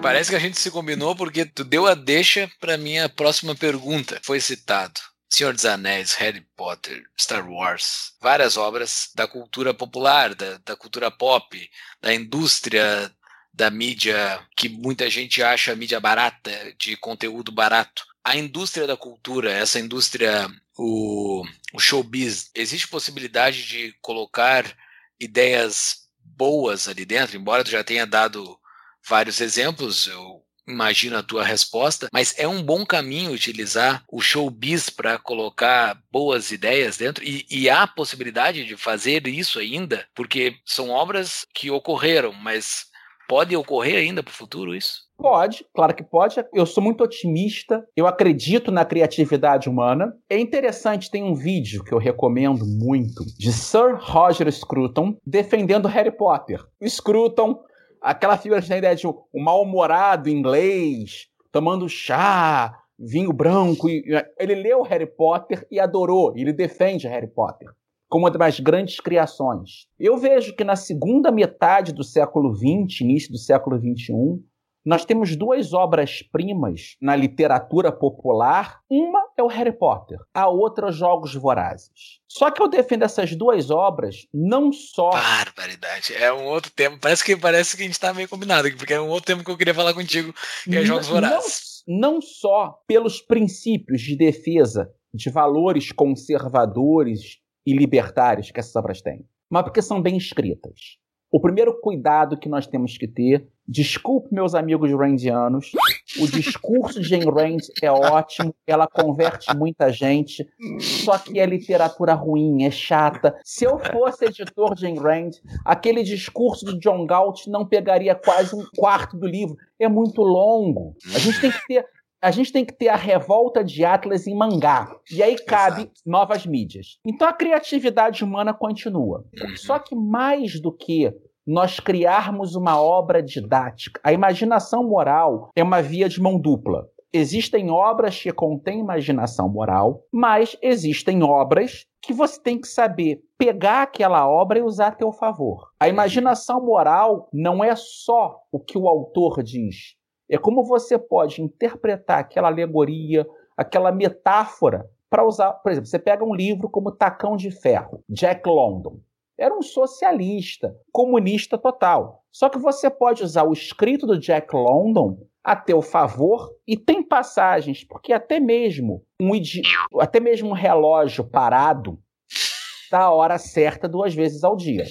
Parece que a gente se combinou porque tu deu a deixa pra minha próxima pergunta. Foi citado. Senhor dos Anéis, Harry Potter, Star Wars, várias obras da cultura popular, da, da cultura pop, da indústria da mídia que muita gente acha mídia barata, de conteúdo barato. A indústria da cultura, essa indústria, o, o showbiz, existe possibilidade de colocar ideias boas ali dentro, embora tu já tenha dado vários exemplos, eu imagino a tua resposta, mas é um bom caminho utilizar o showbiz para colocar boas ideias dentro e, e há possibilidade de fazer isso ainda, porque são obras que ocorreram, mas pode ocorrer ainda para o futuro isso? Pode, claro que pode. Eu sou muito otimista, eu acredito na criatividade humana. É interessante, tem um vídeo que eu recomendo muito de Sir Roger Scruton defendendo Harry Potter. Scruton, aquela figura que tem a ideia de um mal-humorado inglês, tomando chá, vinho branco. e- Ele leu Harry Potter e adorou, ele defende Harry Potter como uma das grandes criações. Eu vejo que na segunda metade do século XX, início do século XXI, nós temos duas obras-primas na literatura popular. Uma é o Harry Potter, a outra, os Jogos Vorazes. Só que eu defendo essas duas obras não só. Barbaridade. É um outro tema. Parece que parece que a gente tá meio combinado porque é um outro tema que eu queria falar contigo, que é Jogos Vorazes. Não, não só pelos princípios de defesa de valores conservadores e libertários que essas obras têm, mas porque são bem escritas. O primeiro cuidado que nós temos que ter, desculpe meus amigos randianos, o discurso de Ayn Rand é ótimo, ela converte muita gente, só que é literatura ruim, é chata. Se eu fosse editor de Ayn Rand, aquele discurso do John Galt não pegaria quase um quarto do livro. É muito longo. A gente tem que ter, a gente tem que ter a revolta de Atlas em mangá. E aí cabe Exato. novas mídias. Então a criatividade humana continua. Só que mais do que nós criarmos uma obra didática, a imaginação moral é uma via de mão dupla. Existem obras que contêm imaginação moral, mas existem obras que você tem que saber pegar aquela obra e usar a teu favor. A imaginação moral não é só o que o autor diz, é como você pode interpretar aquela alegoria, aquela metáfora para usar. Por exemplo, você pega um livro como Tacão de Ferro, Jack London. Era um socialista, comunista total. Só que você pode usar o escrito do Jack London a teu favor e tem passagens, porque até mesmo um idi- até mesmo um relógio parado dá a hora certa duas vezes ao dia.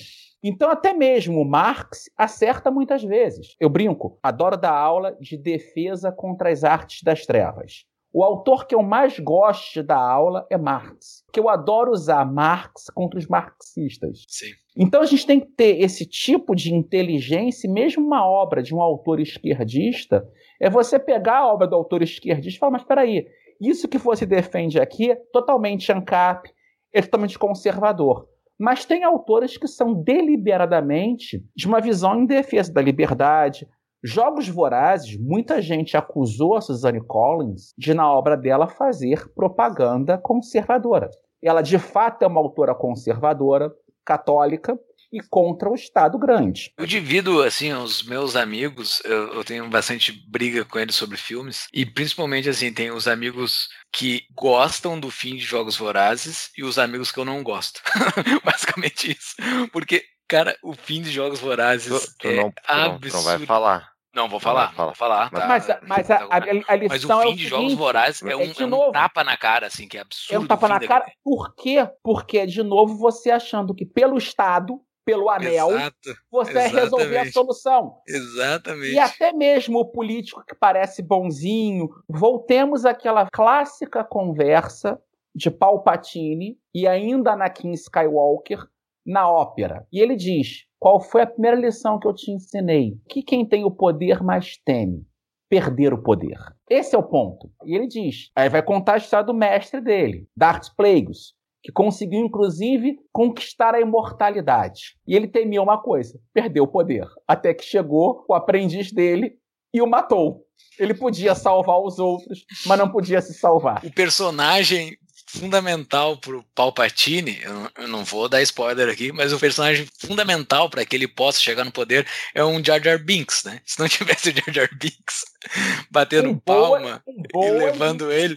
Então, até mesmo o Marx acerta muitas vezes. Eu brinco, adoro dar aula de defesa contra as artes das trevas. O autor que eu mais gosto dar aula é Marx, que eu adoro usar Marx contra os marxistas. Sim. Então a gente tem que ter esse tipo de inteligência, e mesmo uma obra de um autor esquerdista, é você pegar a obra do autor esquerdista e falar, mas espera aí, isso que você defende aqui é totalmente ANCAP, é totalmente conservador. Mas tem autores que são deliberadamente de uma visão em defesa da liberdade. Jogos Vorazes, muita gente acusou a Suzanne Collins de, na obra dela, fazer propaganda conservadora. Ela, de fato, é uma autora conservadora, católica e contra o Estado grande. Eu divido, assim, os meus amigos, eu, eu tenho bastante briga com eles sobre filmes, e principalmente, assim, tem os amigos que gostam do fim de Jogos Vorazes e os amigos que eu não gosto. <laughs> Basicamente isso. Porque, cara, o fim de Jogos Vorazes Tu, tu é não, tu não, tu absurdo. não vai falar. Não, vou Não falar, vai falar. vou falar. tá? Mas, mas a, a, a lição Mas o é fim o de Jogos seguinte, Vorazes é é um, de é um novo. tapa na cara, assim, que é absurdo. é um tapa na cara. Por quê? Porque, de novo, você achando que pelo Estado, pelo anel, Exato, você vai resolver a exatamente. solução. exatamente. E até mesmo o político que parece bonzinho, voltemos àquela clássica conversa de Palpatine e ainda Anakin Skywalker na ópera. E ele diz: Qual foi a primeira lição que eu te ensinei? Que quem tem o poder mais teme? Perder o poder. Esse é o ponto. E ele diz: aí vai contar a história do mestre dele, Darth Plagueis, que conseguiu, inclusive, conquistar a imortalidade. E ele temia uma coisa: perder o poder. Até que chegou o aprendiz dele e o matou. Ele podia salvar os outros, mas não podia se salvar. O personagem fundamental pro Palpatine, eu não- vou dar spoiler aqui, mas o personagem fundamental para que ele possa chegar no poder é um Jar Jar Binks, né? Se não <laughs> tivesse o Jar Jar Binks <laughs> batendo boa- palma com e boas levando ele.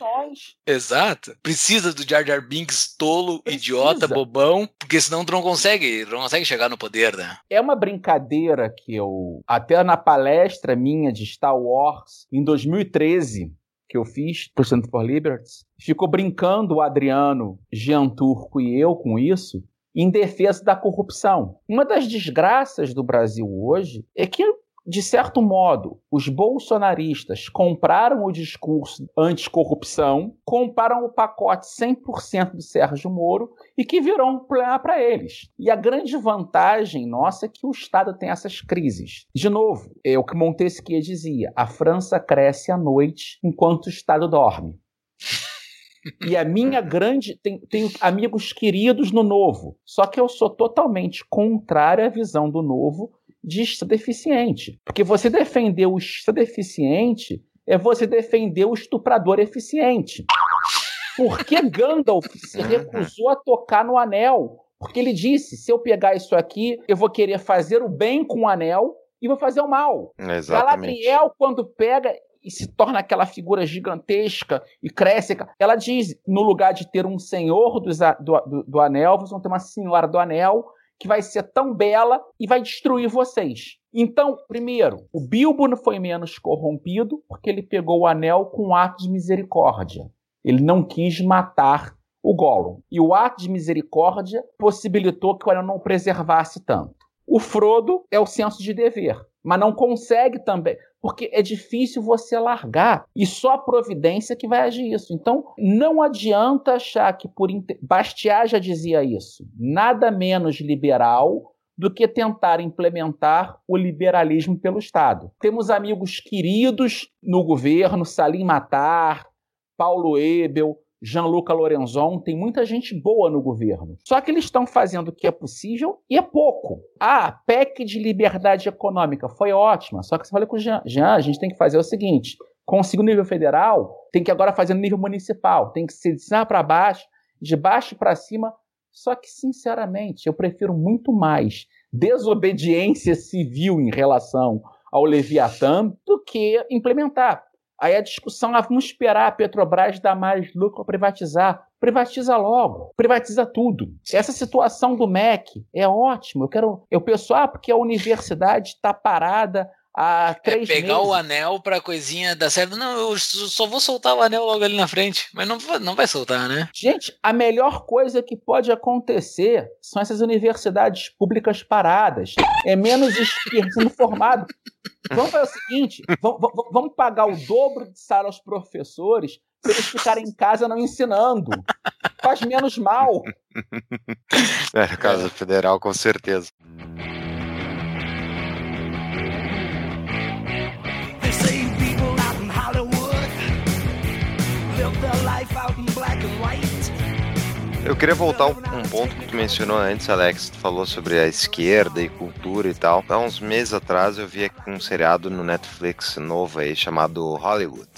Exato. Precisa do Jar Jar Binks tolo, Precisa. idiota, bobão, porque senão tu não consegue, não consegue chegar no poder, né? É uma brincadeira que eu, até na palestra minha de Star Wars, em 2013, que eu fiz pro Center for Liberty, ficou brincando o Adriano, Jean Turco e eu com isso, em defesa da corrupção. Uma das desgraças do Brasil hoje é que, de certo modo, os bolsonaristas compraram o discurso anticorrupção, compraram o pacote 100% do Sérgio Moro e que virou um problema para eles. E a grande vantagem nossa é que o Estado tem essas crises. De novo, é o que Montesquieu dizia: a França cresce à noite enquanto o Estado dorme. E a minha grande. tem- Tenho amigos queridos no novo. Só que eu sou totalmente contrário à visão do novo de Estado eficiente. Porque você defender o Estado eficiente é você defender o estuprador eficiente. Por que Gandalf se recusou a tocar no anel? Porque ele disse: se eu pegar isso aqui, eu vou querer fazer o bem com o anel e vou fazer o mal. Exatamente. Galadriel, quando pega e se torna aquela figura gigantesca e cresce, ela diz: no lugar de ter um senhor dos do, do, do anel, vocês vão ter uma senhora do anel que vai ser tão bela e vai destruir vocês. Então, primeiro, o Bilbo não foi menos corrompido porque ele pegou o anel com um ato de misericórdia. Ele não quis matar o Gollum. E o ato de misericórdia possibilitou que o anel não preservasse tanto. O Frodo é o senso de dever, mas não consegue também, porque é difícil você largar e só a providência que vai agir isso. Então, não adianta achar que por Bastiat já dizia isso, nada menos liberal do que tentar implementar o liberalismo pelo Estado. Temos amigos queridos no governo, Salim Matar, Paulo Ebel, Gianluca Lorenzon, tem muita gente boa no governo. Só que eles estão fazendo o que é possível e é pouco. Ah, PEC de liberdade econômica foi ótima. Só que você fala com o Jean, Jean, a gente tem que fazer o seguinte: conseguir o nível federal, tem que agora fazer no nível municipal, tem que ser de cima para baixo, de baixo para cima. Só que, sinceramente, eu prefiro muito mais desobediência civil em relação ao Leviatã do que implementar. Aí a discussão, ah, vamos esperar a Petrobras dar mais lucro para privatizar. Privatiza logo, privatiza tudo. Essa situação do MEC é ótimo. Eu quero. Eu penso, ah, porque a universidade está parada há É três pegar meses. o anel pra coisinha dar certo. Não, eu só vou soltar o anel logo ali na frente. Mas não, vai- não vai soltar, né? Gente, a melhor coisa que pode acontecer são essas universidades públicas paradas. É menos esquerda sendo formado. Vamos fazer o seguinte: vamos, vamos- pagar o dobro de salário aos professores se eles ficarem em casa não ensinando. Faz menos mal. <laughs> É, no caso federal, com certeza. Eu queria voltar um, um ponto que tu mencionou antes, Alex. Tu falou sobre a esquerda e cultura e tal. Há uns meses atrás eu vi um seriado no Netflix novo aí chamado Hollywood.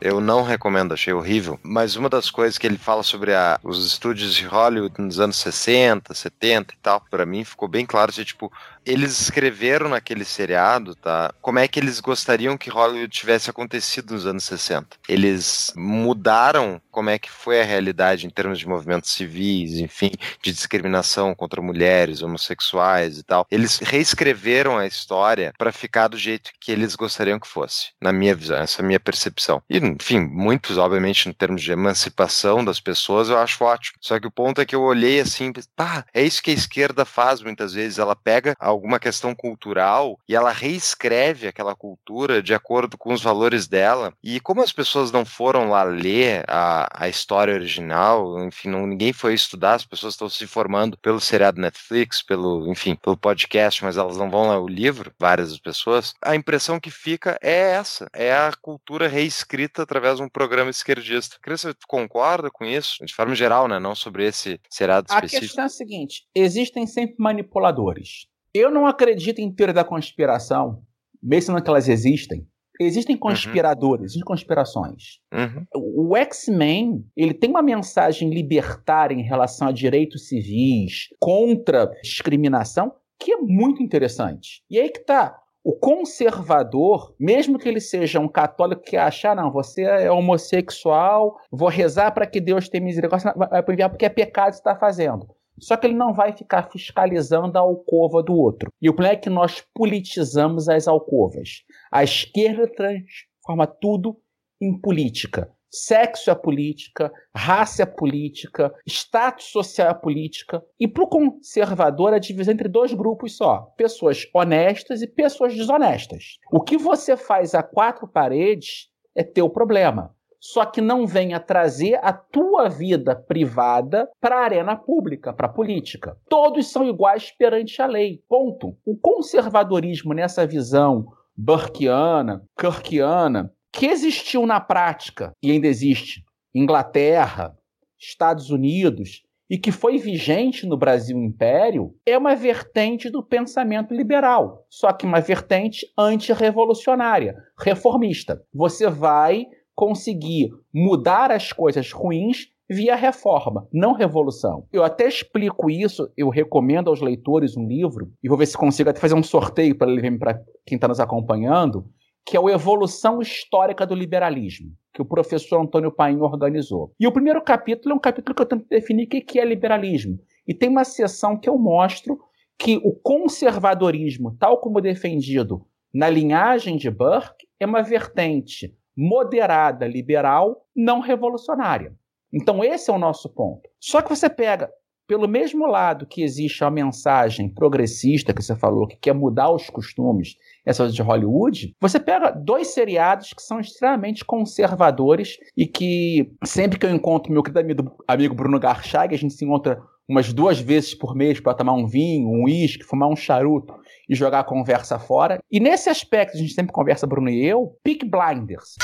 Eu não recomendo, achei horrível. Mas uma das coisas que ele fala sobre a- os estúdios de Hollywood nos anos 60, 70 e tal, pra mim ficou bem claro que, tipo, eles escreveram naquele seriado, tá? Como é que eles gostariam que Hollywood tivesse acontecido nos anos 60. Eles mudaram como é que foi a realidade em termos de movimentos civis, enfim, de discriminação contra mulheres, homossexuais e tal. Eles reescreveram a história para ficar do jeito que eles gostariam que fosse, na minha visão, essa é a minha percepção. E, enfim, muitos, obviamente, em termos de emancipação das pessoas, eu acho ótimo. Só que o ponto é que eu olhei assim, pá, é isso que a esquerda faz muitas vezes. Ela pega alguma questão cultural e ela reescreve aquela cultura de acordo com os valores dela. E como as pessoas não foram lá ler a, a história original, enfim, não, ninguém foi estudar, as pessoas estão se formando pelo seriado Netflix, pelo, enfim, pelo podcast, mas elas não vão ler o livro, várias das pessoas. A impressão que fica é essa, é a cultura reescrita através de um programa esquerdista. Queria tu concorda com isso? De forma geral, né? Não sobre esse seriado A específico. questão é a seguinte: existem sempre manipuladores. Eu não acredito em teoria da conspiração, mesmo que elas existem. Existem conspiradores, existem conspirações. Uhum. O X-Men, ele tem uma mensagem libertária em relação a direitos civis, contra discriminação, que é muito interessante. E aí que tá. O conservador, mesmo que ele seja um católico que acha, ah, não, você é homossexual, vou rezar para que Deus tenha misericórdia, vai porque é pecado que você está fazendo. Só que ele não vai ficar fiscalizando a alcova do outro. E o problema é que nós politizamos as alcovas. A esquerda transforma tudo em política. Sexo é política, raça é política, status social é política. E para o conservador, a divisão entre dois grupos só: pessoas honestas e pessoas desonestas. O que você faz a quatro paredes é teu problema. Só que não venha trazer a tua vida privada para a arena pública, para a política. Todos são iguais perante a lei. Ponto. O conservadorismo nessa visão burkeana, kirkiana, que existiu na prática e ainda existe, Inglaterra, Estados Unidos, e que foi vigente no Brasil Império, é uma vertente do pensamento liberal, só que uma vertente antirrevolucionária, reformista. Você vai conseguir mudar as coisas ruins via reforma, não revolução. Eu até explico isso, eu recomendo aos leitores um livro, e vou ver se consigo até fazer um sorteio para quem está nos acompanhando, que é o Evolução Histórica do Liberalismo, que o professor Antônio Paim organizou. E o primeiro capítulo é um capítulo que eu tento definir o que é liberalismo. E tem uma seção que eu mostro que o conservadorismo, tal como defendido na linhagem de Burke, é uma vertente moderada, liberal, não revolucionária. Então esse é o nosso ponto. Só que você pega pelo mesmo lado que existe a mensagem progressista que você falou, que quer mudar os costumes, essa de Hollywood, você pega dois seriados que são extremamente conservadores e que sempre que eu encontro meu querido amigo, amigo Bruno Garchag, a gente se encontra umas duas vezes por mês para tomar um vinho, um uísque, fumar um charuto e jogar a conversa fora. E nesse aspecto, a gente sempre conversa, Bruno e eu, Peak Blinders.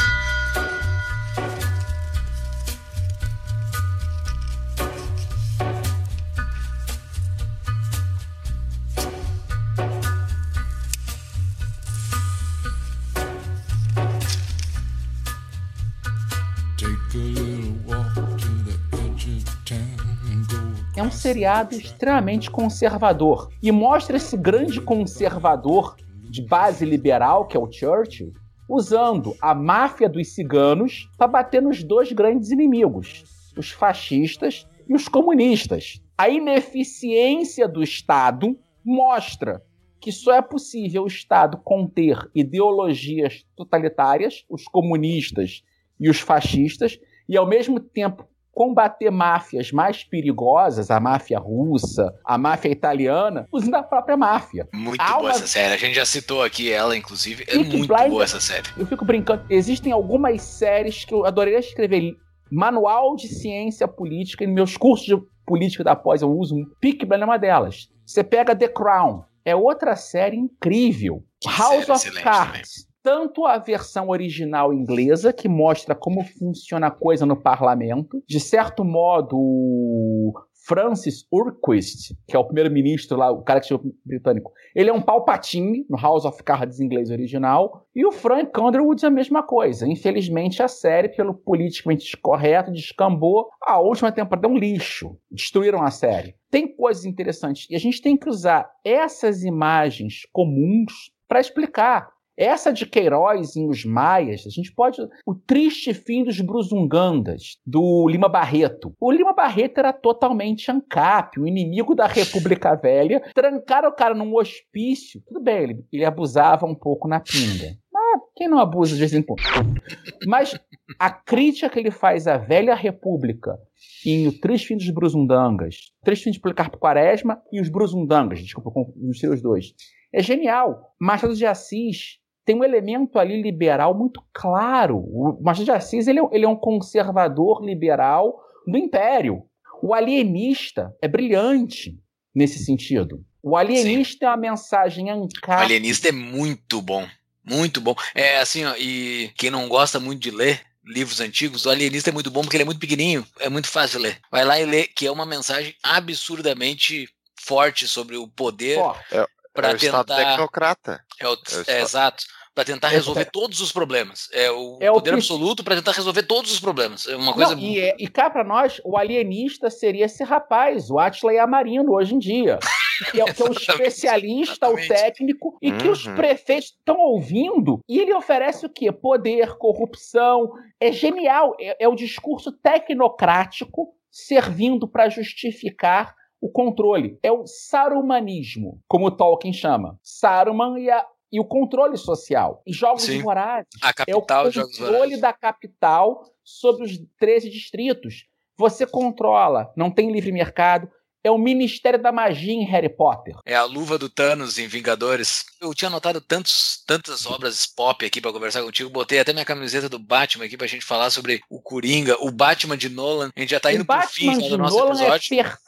Seriado extremamente conservador e mostra esse grande conservador de base liberal, que é o Churchill, usando a máfia dos ciganos para bater nos dois grandes inimigos, os fascistas e os comunistas. A ineficiência do Estado mostra que só é possível o Estado conter ideologias totalitárias, os comunistas e os fascistas, e ao mesmo tempo combater máfias mais perigosas, a máfia russa, a máfia italiana, usando a própria máfia. Muito Há boa uma- essa série. A gente já citou aqui ela, inclusive. É muito boa essa série. Eu fico brincando. Existem algumas séries que eu adoraria escrever. Manual de ciência política. Em meus cursos de política da pós eu uso um. Peaky Blinders é uma delas. Você pega The Crown. É outra série incrível. Que House série of Cards. Tanto a versão original inglesa, que mostra como funciona a coisa no parlamento. De certo modo, Francis Urquist, que é o primeiro-ministro lá, o cara que chama britânico, ele é um Palpatine no House of Cards inglês original. E o Frank Underwood é a mesma coisa. Infelizmente, a série, pelo politicamente correto, descambou. A última temporada é um lixo. Destruíram a série. Tem coisas interessantes. E a gente tem que usar essas imagens comuns para explicar. Essa de Queiroz em Os Maias, a gente pode. O triste fim dos Bruzungandas, do Lima Barreto. O Lima Barreto era totalmente ANCAP, o inimigo da República <laughs> Velha. Trancaram o cara num hospício. Tudo bem, ele, ele abusava um pouco na pinga. Mas quem não abusa de vez em quando? Mas a crítica que ele faz à velha República em O Triste Fim dos Bruzundangas, Triste Fim de Policarpo Quaresma e os Bruzundangas, desculpa, os dois. É genial. Machado de Assis tem um elemento ali liberal muito claro. O Machado de Assis ele é, ele é um conservador liberal do Império. O alienista é brilhante nesse sentido. O alienista tem uma mensagem O ancada. Alienista é muito bom. Muito bom. É assim, ó, e quem não gosta muito de ler livros antigos, o Alienista é muito bom porque ele é muito pequenininho, é muito fácil de ler. Vai lá e lê, que é uma mensagem absurdamente forte sobre o poder Forte. Para é o Estado tentar tecnocrata. É, o- É o é, exato. para tentar É, resolver é- todos os problemas. É o É o poder que- absoluto para tentar resolver todos os problemas. É uma coisa Não, e, é- e cá pra nós, o alienista seria esse rapaz, o Atila Yamarino, hoje em dia. Que é, que é o <laughs> Exatamente, especialista, o técnico, e que os Uhum. prefeitos estão ouvindo, e ele oferece o quê? Poder, corrupção. É genial. É, é o discurso tecnocrático servindo para justificar o controle. É o sarumanismo, como o Tolkien chama. Saruman e, a- e o controle social. E jogos Sim. vorazes. a É o controle da capital sobre os 13 distritos. Você controla, não tem livre mercado. É o Ministério da Magia em Harry Potter. É a luva do Thanos em Vingadores. Eu tinha anotado tantos, tantas obras pop aqui pra conversar contigo. Botei até minha camiseta do Batman aqui pra gente falar sobre o Coringa, o Batman de Nolan. A gente já tá indo o pro fim Batman já de do nosso Nolan episódio. é perfeito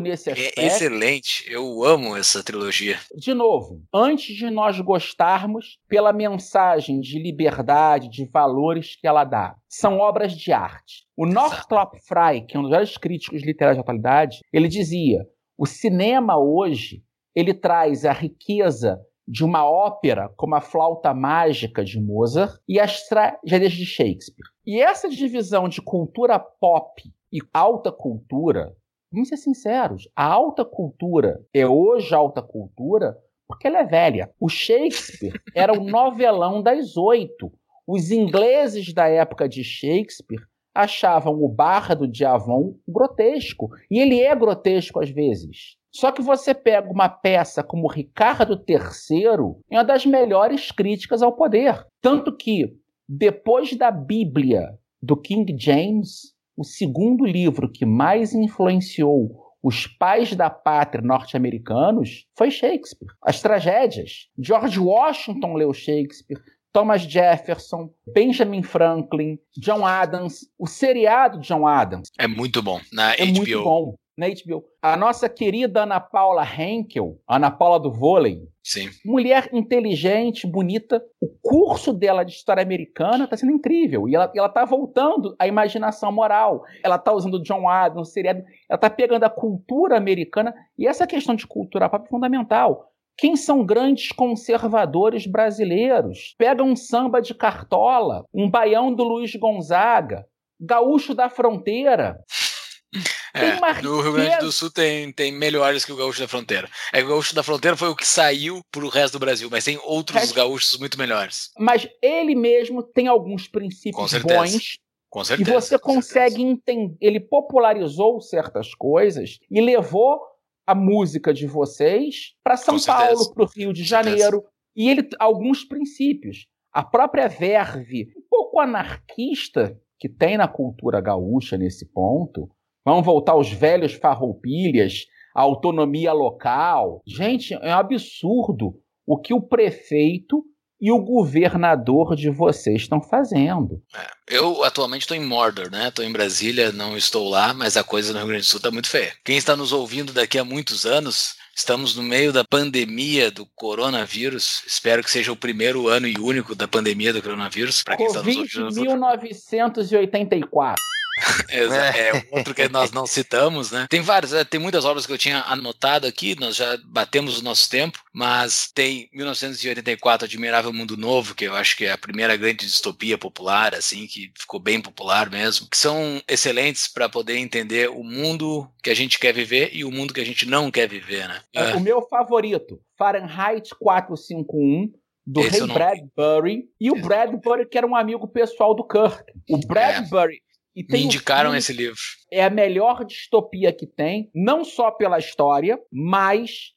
nesse aspecto. É excelente. Eu amo essa trilogia. De novo, antes de nós gostarmos pela mensagem de liberdade, de valores que ela dá, são obras de arte. O Northrop Frye, que é um dos maiores críticos literários da atualidade, ele dizia: o cinema hoje ele traz a riqueza de uma ópera como a Flauta Mágica de Mozart e as tragédias de Shakespeare. E essa divisão de cultura pop e alta cultura, vamos ser sinceros, a alta cultura é hoje alta cultura porque ela é velha. O Shakespeare <laughs> era o novelão das oito. Os ingleses da época de Shakespeare achavam o Bardo de Avon grotesco. E ele é grotesco às vezes. Só que você pega uma peça como Ricardo III, é uma das melhores críticas ao poder. Tanto que, depois da Bíblia do King James, o segundo livro que mais influenciou os pais da pátria norte-americanos foi Shakespeare. As tragédias. George Washington leu Shakespeare. Thomas Jefferson, Benjamin Franklin, John Adams, o seriado John Adams É muito bom. Na é HBO. muito bom na HBO. A nossa querida Ana Paula Henkel, Ana Paula do vôlei, Sim. mulher inteligente, bonita. O curso dela de história americana está sendo incrível. E ela, ela tá voltando à imaginação moral. Ela tá usando John Adams, o seriado. Ela tá pegando a cultura americana. E essa questão de cultura pop é fundamental. Quem são grandes conservadores brasileiros? Pega um samba de cartola, um baião do Luiz Gonzaga, gaúcho da fronteira. É, no Rio Grande do. Sul tem, tem melhores que o Gaúcho da Fronteira. É o Gaúcho da Fronteira foi o que saiu pro resto do Brasil, mas tem outros Resto- gaúchos muito melhores. Mas ele mesmo tem alguns princípios certeza. bons Com E certeza. você com consegue entender. Ele popularizou certas coisas e levou a música de vocês para São Com certeza. Paulo, para o Rio de Janeiro. E ele alguns princípios. A própria verve, um pouco anarquista que tem na cultura gaúcha nesse ponto. Vamos voltar aos velhos farroupilhas, a autonomia local. Gente, é um absurdo o que o prefeito e o governador de vocês estão fazendo. Eu atualmente estou em Mordor, né? Estou em Brasília, não estou lá, mas a coisa no Rio Grande do Sul está muito feia. Quem está nos ouvindo daqui a muitos anos, estamos no meio da pandemia do coronavírus. Espero que seja o primeiro ano e único da pandemia do coronavírus. Para quem está nos ouvindo. 1984. Exa- É outro que nós não citamos, né? Tem vários, é, tem muitas obras que eu tinha anotado aqui, nós já batemos o nosso tempo, mas tem 1984, Admirável Mundo Novo, que eu acho que é a primeira grande distopia popular, assim, que ficou bem popular mesmo, que são excelentes para poder entender o mundo que a gente quer viver e o mundo que a gente não quer viver, né? É, O meu favorito, Fahrenheit 451, do Esse Ray não- Bradbury. E o Bradbury, que era um amigo pessoal do Kirk. O Bradbury. E Me indicaram esse livro. É a melhor distopia que tem, não só pela história, mas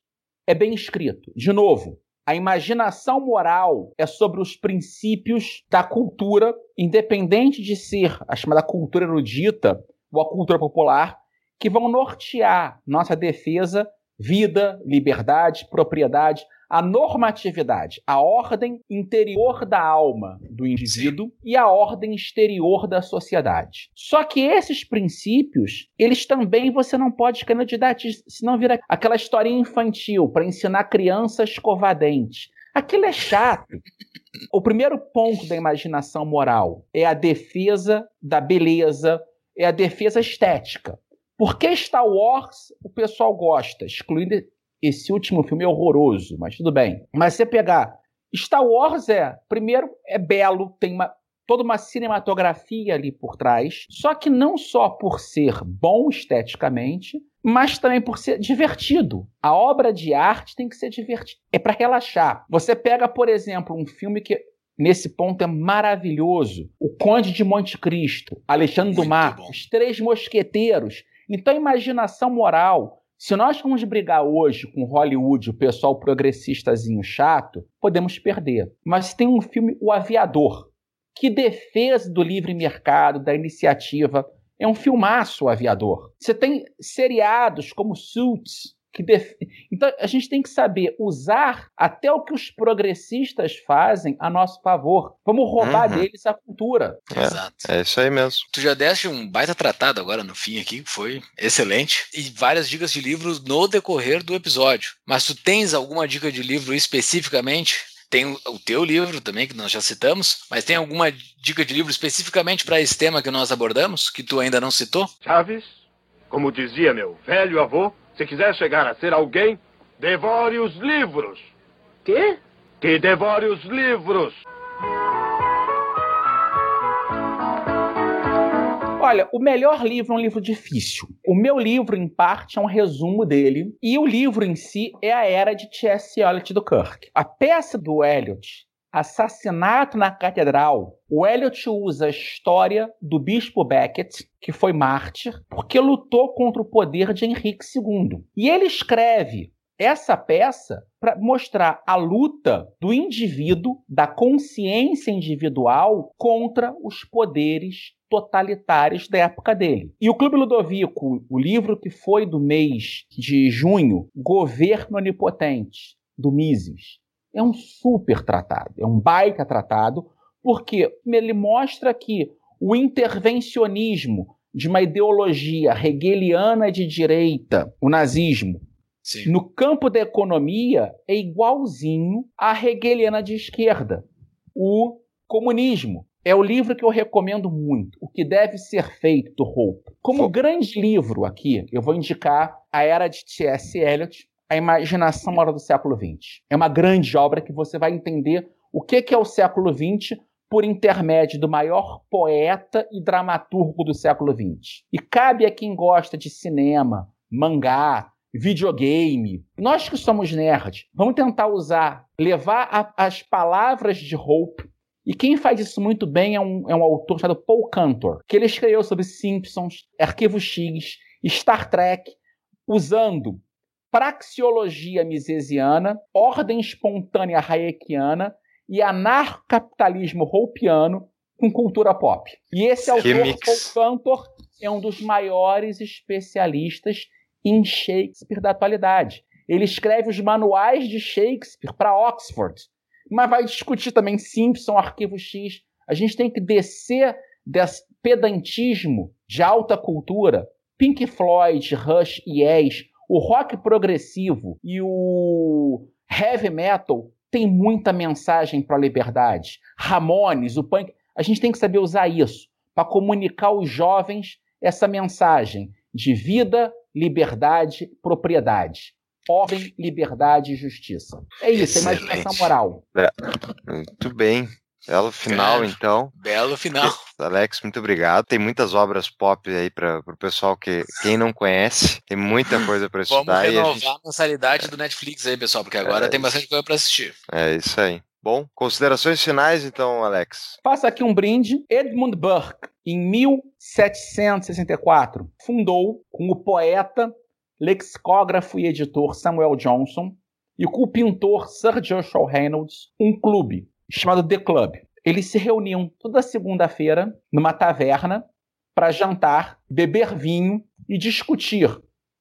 é bem escrito. De novo, a imaginação moral é sobre os princípios da cultura, independente de ser a chamada cultura erudita ou a cultura popular, que vão nortear nossa defesa, vida, liberdade, propriedade, a normatividade, a ordem interior da alma do indivíduo e a ordem exterior da sociedade. Só que esses princípios, eles também você não pode candidatar, senão vira aquela historinha infantil para ensinar criança a escovar dente. Aquilo é chato. O primeiro ponto da imaginação moral é a defesa da beleza, é a defesa estética. Por que Star Wars o pessoal gosta, excluindo esse último filme é horroroso, mas tudo bem. Mas você pegar Star Wars é, primeiro, é belo, tem uma, toda uma cinematografia ali por trás, só que não só por ser bom esteticamente, mas também por ser divertido. A obra de arte tem que ser divertida. É para relaxar. Você pega, por exemplo, um filme que nesse ponto é maravilhoso, O Conde de Monte Cristo, Alexandre Muito Dumas, bom. Os Três Mosqueteiros. Então, a imaginação moral. Se nós vamos brigar hoje com Hollywood, o pessoal progressistazinho chato, podemos perder. Mas tem um filme, O Aviador, que defesa do livre mercado, da iniciativa. É um filmaço, O Aviador. Você tem seriados como Suits, que def... Então a gente tem que saber usar até o que os progressistas fazem a nosso favor. Vamos roubar Uhum. deles a cultura. É. Exato. É isso aí mesmo. Tu já deste um baita tratado agora no fim aqui, que foi excelente. E várias dicas de livros no decorrer do episódio. Mas tu tens alguma dica de livro especificamente? Tem o o teu livro também, que nós já citamos, mas tem alguma dica de livro especificamente para esse tema que nós abordamos, que tu ainda não citou? Chaves, como dizia meu velho avô, se quiser chegar a ser alguém, devore os livros. Quê? Que devore os livros. Olha, o melhor livro é um livro difícil. O meu livro, em parte, é um resumo dele. E o livro em si é a era de T.S. Eliot do Kirk. A peça do Eliot, Assassinato na Catedral, o Eliot usa a história do bispo Becket, que foi mártir, porque lutou contra o poder de Henrique II. E ele escreve essa peça para mostrar a luta do indivíduo, da consciência individual contra os poderes totalitários da época dele. E o Clube Ludovico, o livro que foi do mês de junho, Governo Onipotente, do Mises, é um super tratado, é um baita tratado, porque ele mostra que o intervencionismo de uma ideologia hegeliana de direita, o nazismo, Sim. no campo da economia é igualzinho à hegeliana de esquerda. O comunismo é o livro que eu recomendo muito, O que deve ser feito do Hope. Como grande livro aqui, eu vou indicar A Era de T.S. Eliot, A Imaginação Moral do Século XX. É uma grande obra que você vai entender o que que é o século XX por intermédio do maior poeta e dramaturgo do século XX. E cabe a quem gosta de cinema, mangá, videogame. Nós que somos nerds, vamos tentar usar, levar a- as palavras de Hope. E quem faz isso muito bem é um, é um autor chamado Paul Cantor, que ele escreveu sobre Simpsons, Arquivo X, Star Trek, usando praxeologia misesiana, ordem espontânea hayekiana e anarcapitalismo hopiano com cultura pop. E esse Que autor, mix. Paul Cantor, é um dos maiores especialistas em Shakespeare da atualidade. Ele escreve os manuais de Shakespeare para Oxford, mas vai discutir também Simpson, Arquivo X. A gente tem que descer desse pedantismo de alta cultura. Pink Floyd, Rush e Yes, o rock progressivo e o heavy metal tem muita mensagem para a liberdade. Ramones, o punk, a gente tem que saber usar isso para comunicar aos jovens essa mensagem de vida, liberdade, propriedade. Ordem, liberdade e justiça. É isso, é imaginação moral. Muito bem. Belo final, Cara. então. Belo final. Alex, muito obrigado. Tem muitas obras pop aí para o pessoal que quem não conhece. Tem muita coisa para <laughs> Vamos estudar a renovar gente... a mensalidade do Netflix aí, pessoal, porque agora É tem bastante coisa para assistir. É isso aí. Bom, considerações finais, então, Alex. Faço aqui um brinde. Edmund Burke, em 1764, fundou com o poeta, lexicógrafo e editor Samuel Johnson e com o pintor Sir Joshua Reynolds um clube chamado The Club. Eles se reuniam toda segunda-feira numa taverna para jantar, beber vinho e discutir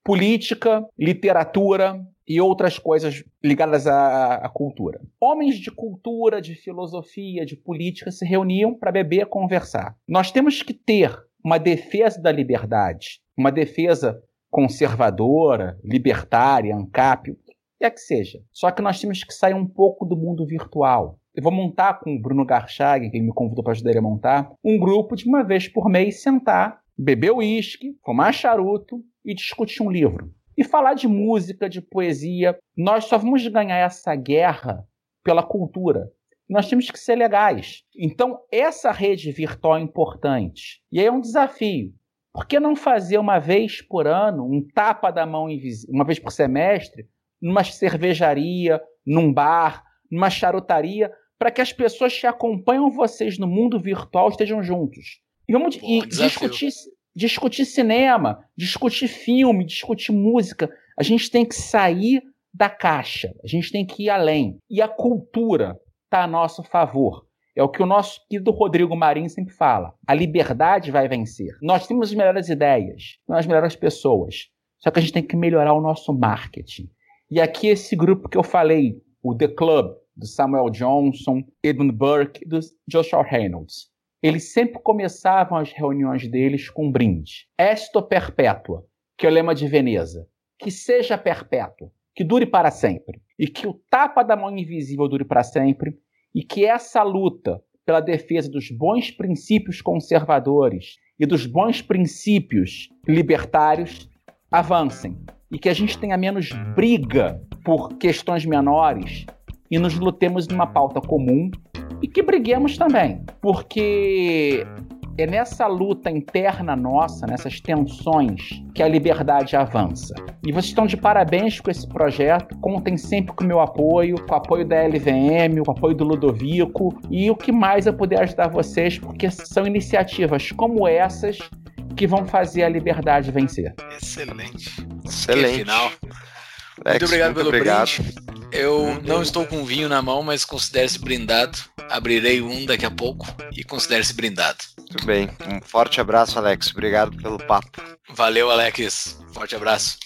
política, literatura e outras coisas ligadas à, à cultura. Homens de cultura, de filosofia, de política se reuniam para beber e conversar. Nós temos que ter uma defesa da liberdade, uma defesa conservadora, libertária, ANCAP, o que quer que seja. Só que nós temos que sair um pouco do mundo virtual. Eu vou montar com o Bruno Garchag, que ele me convidou para ajudar ele a montar, um grupo de uma vez por mês sentar, beber uísque, fumar charuto e discutir um livro. E falar de música, de poesia. Nós só vamos ganhar essa guerra pela cultura. Nós temos que ser legais. Então, essa rede virtual é importante. E aí é um desafio. Por que não fazer uma vez por ano, um tapa da mão uma vez por semestre, numa cervejaria, num bar, numa charutaria, para que as pessoas que acompanham vocês no mundo virtual estejam juntos? E vamos e discutir, discutir cinema, discutir filme, discutir música. A gente tem que sair da caixa, a gente tem que ir além. E a cultura está a nosso favor. É o que o nosso querido Rodrigo Marinho sempre fala. A liberdade vai vencer. Nós temos as melhores ideias, nós as melhores pessoas. Só que a gente tem que melhorar o nosso marketing. E aqui esse grupo que eu falei, o The Club, do Samuel Johnson, Edmund Burke e do Joshua Reynolds. Eles sempre começavam as reuniões deles com um brinde. Esto perpétua, que é o lema de Veneza. Que seja perpétuo, que dure para sempre. E que o tapa da mão invisível dure para sempre. E que essa luta pela defesa dos bons princípios conservadores e dos bons princípios libertários avancem. E que a gente tenha menos briga por questões menores e nos lutemos numa pauta comum e que briguemos também, porque é nessa luta interna nossa, nessas tensões, que a liberdade avança. E vocês estão de parabéns com esse projeto. Contem sempre com o meu apoio, com o apoio da LVM, com o apoio do Ludovico e o que mais eu puder ajudar vocês, porque são iniciativas como essas que vão fazer a liberdade vencer. Excelente. Excelente. final. Alex, muito obrigado pelo obrigado. brinde. Eu não estou com vinho na mão, mas considere-se brindado. Abrirei um daqui a pouco e considere-se brindado. Muito bem. Um forte abraço, Alex. Obrigado pelo papo. Valeu, Alex. Forte abraço.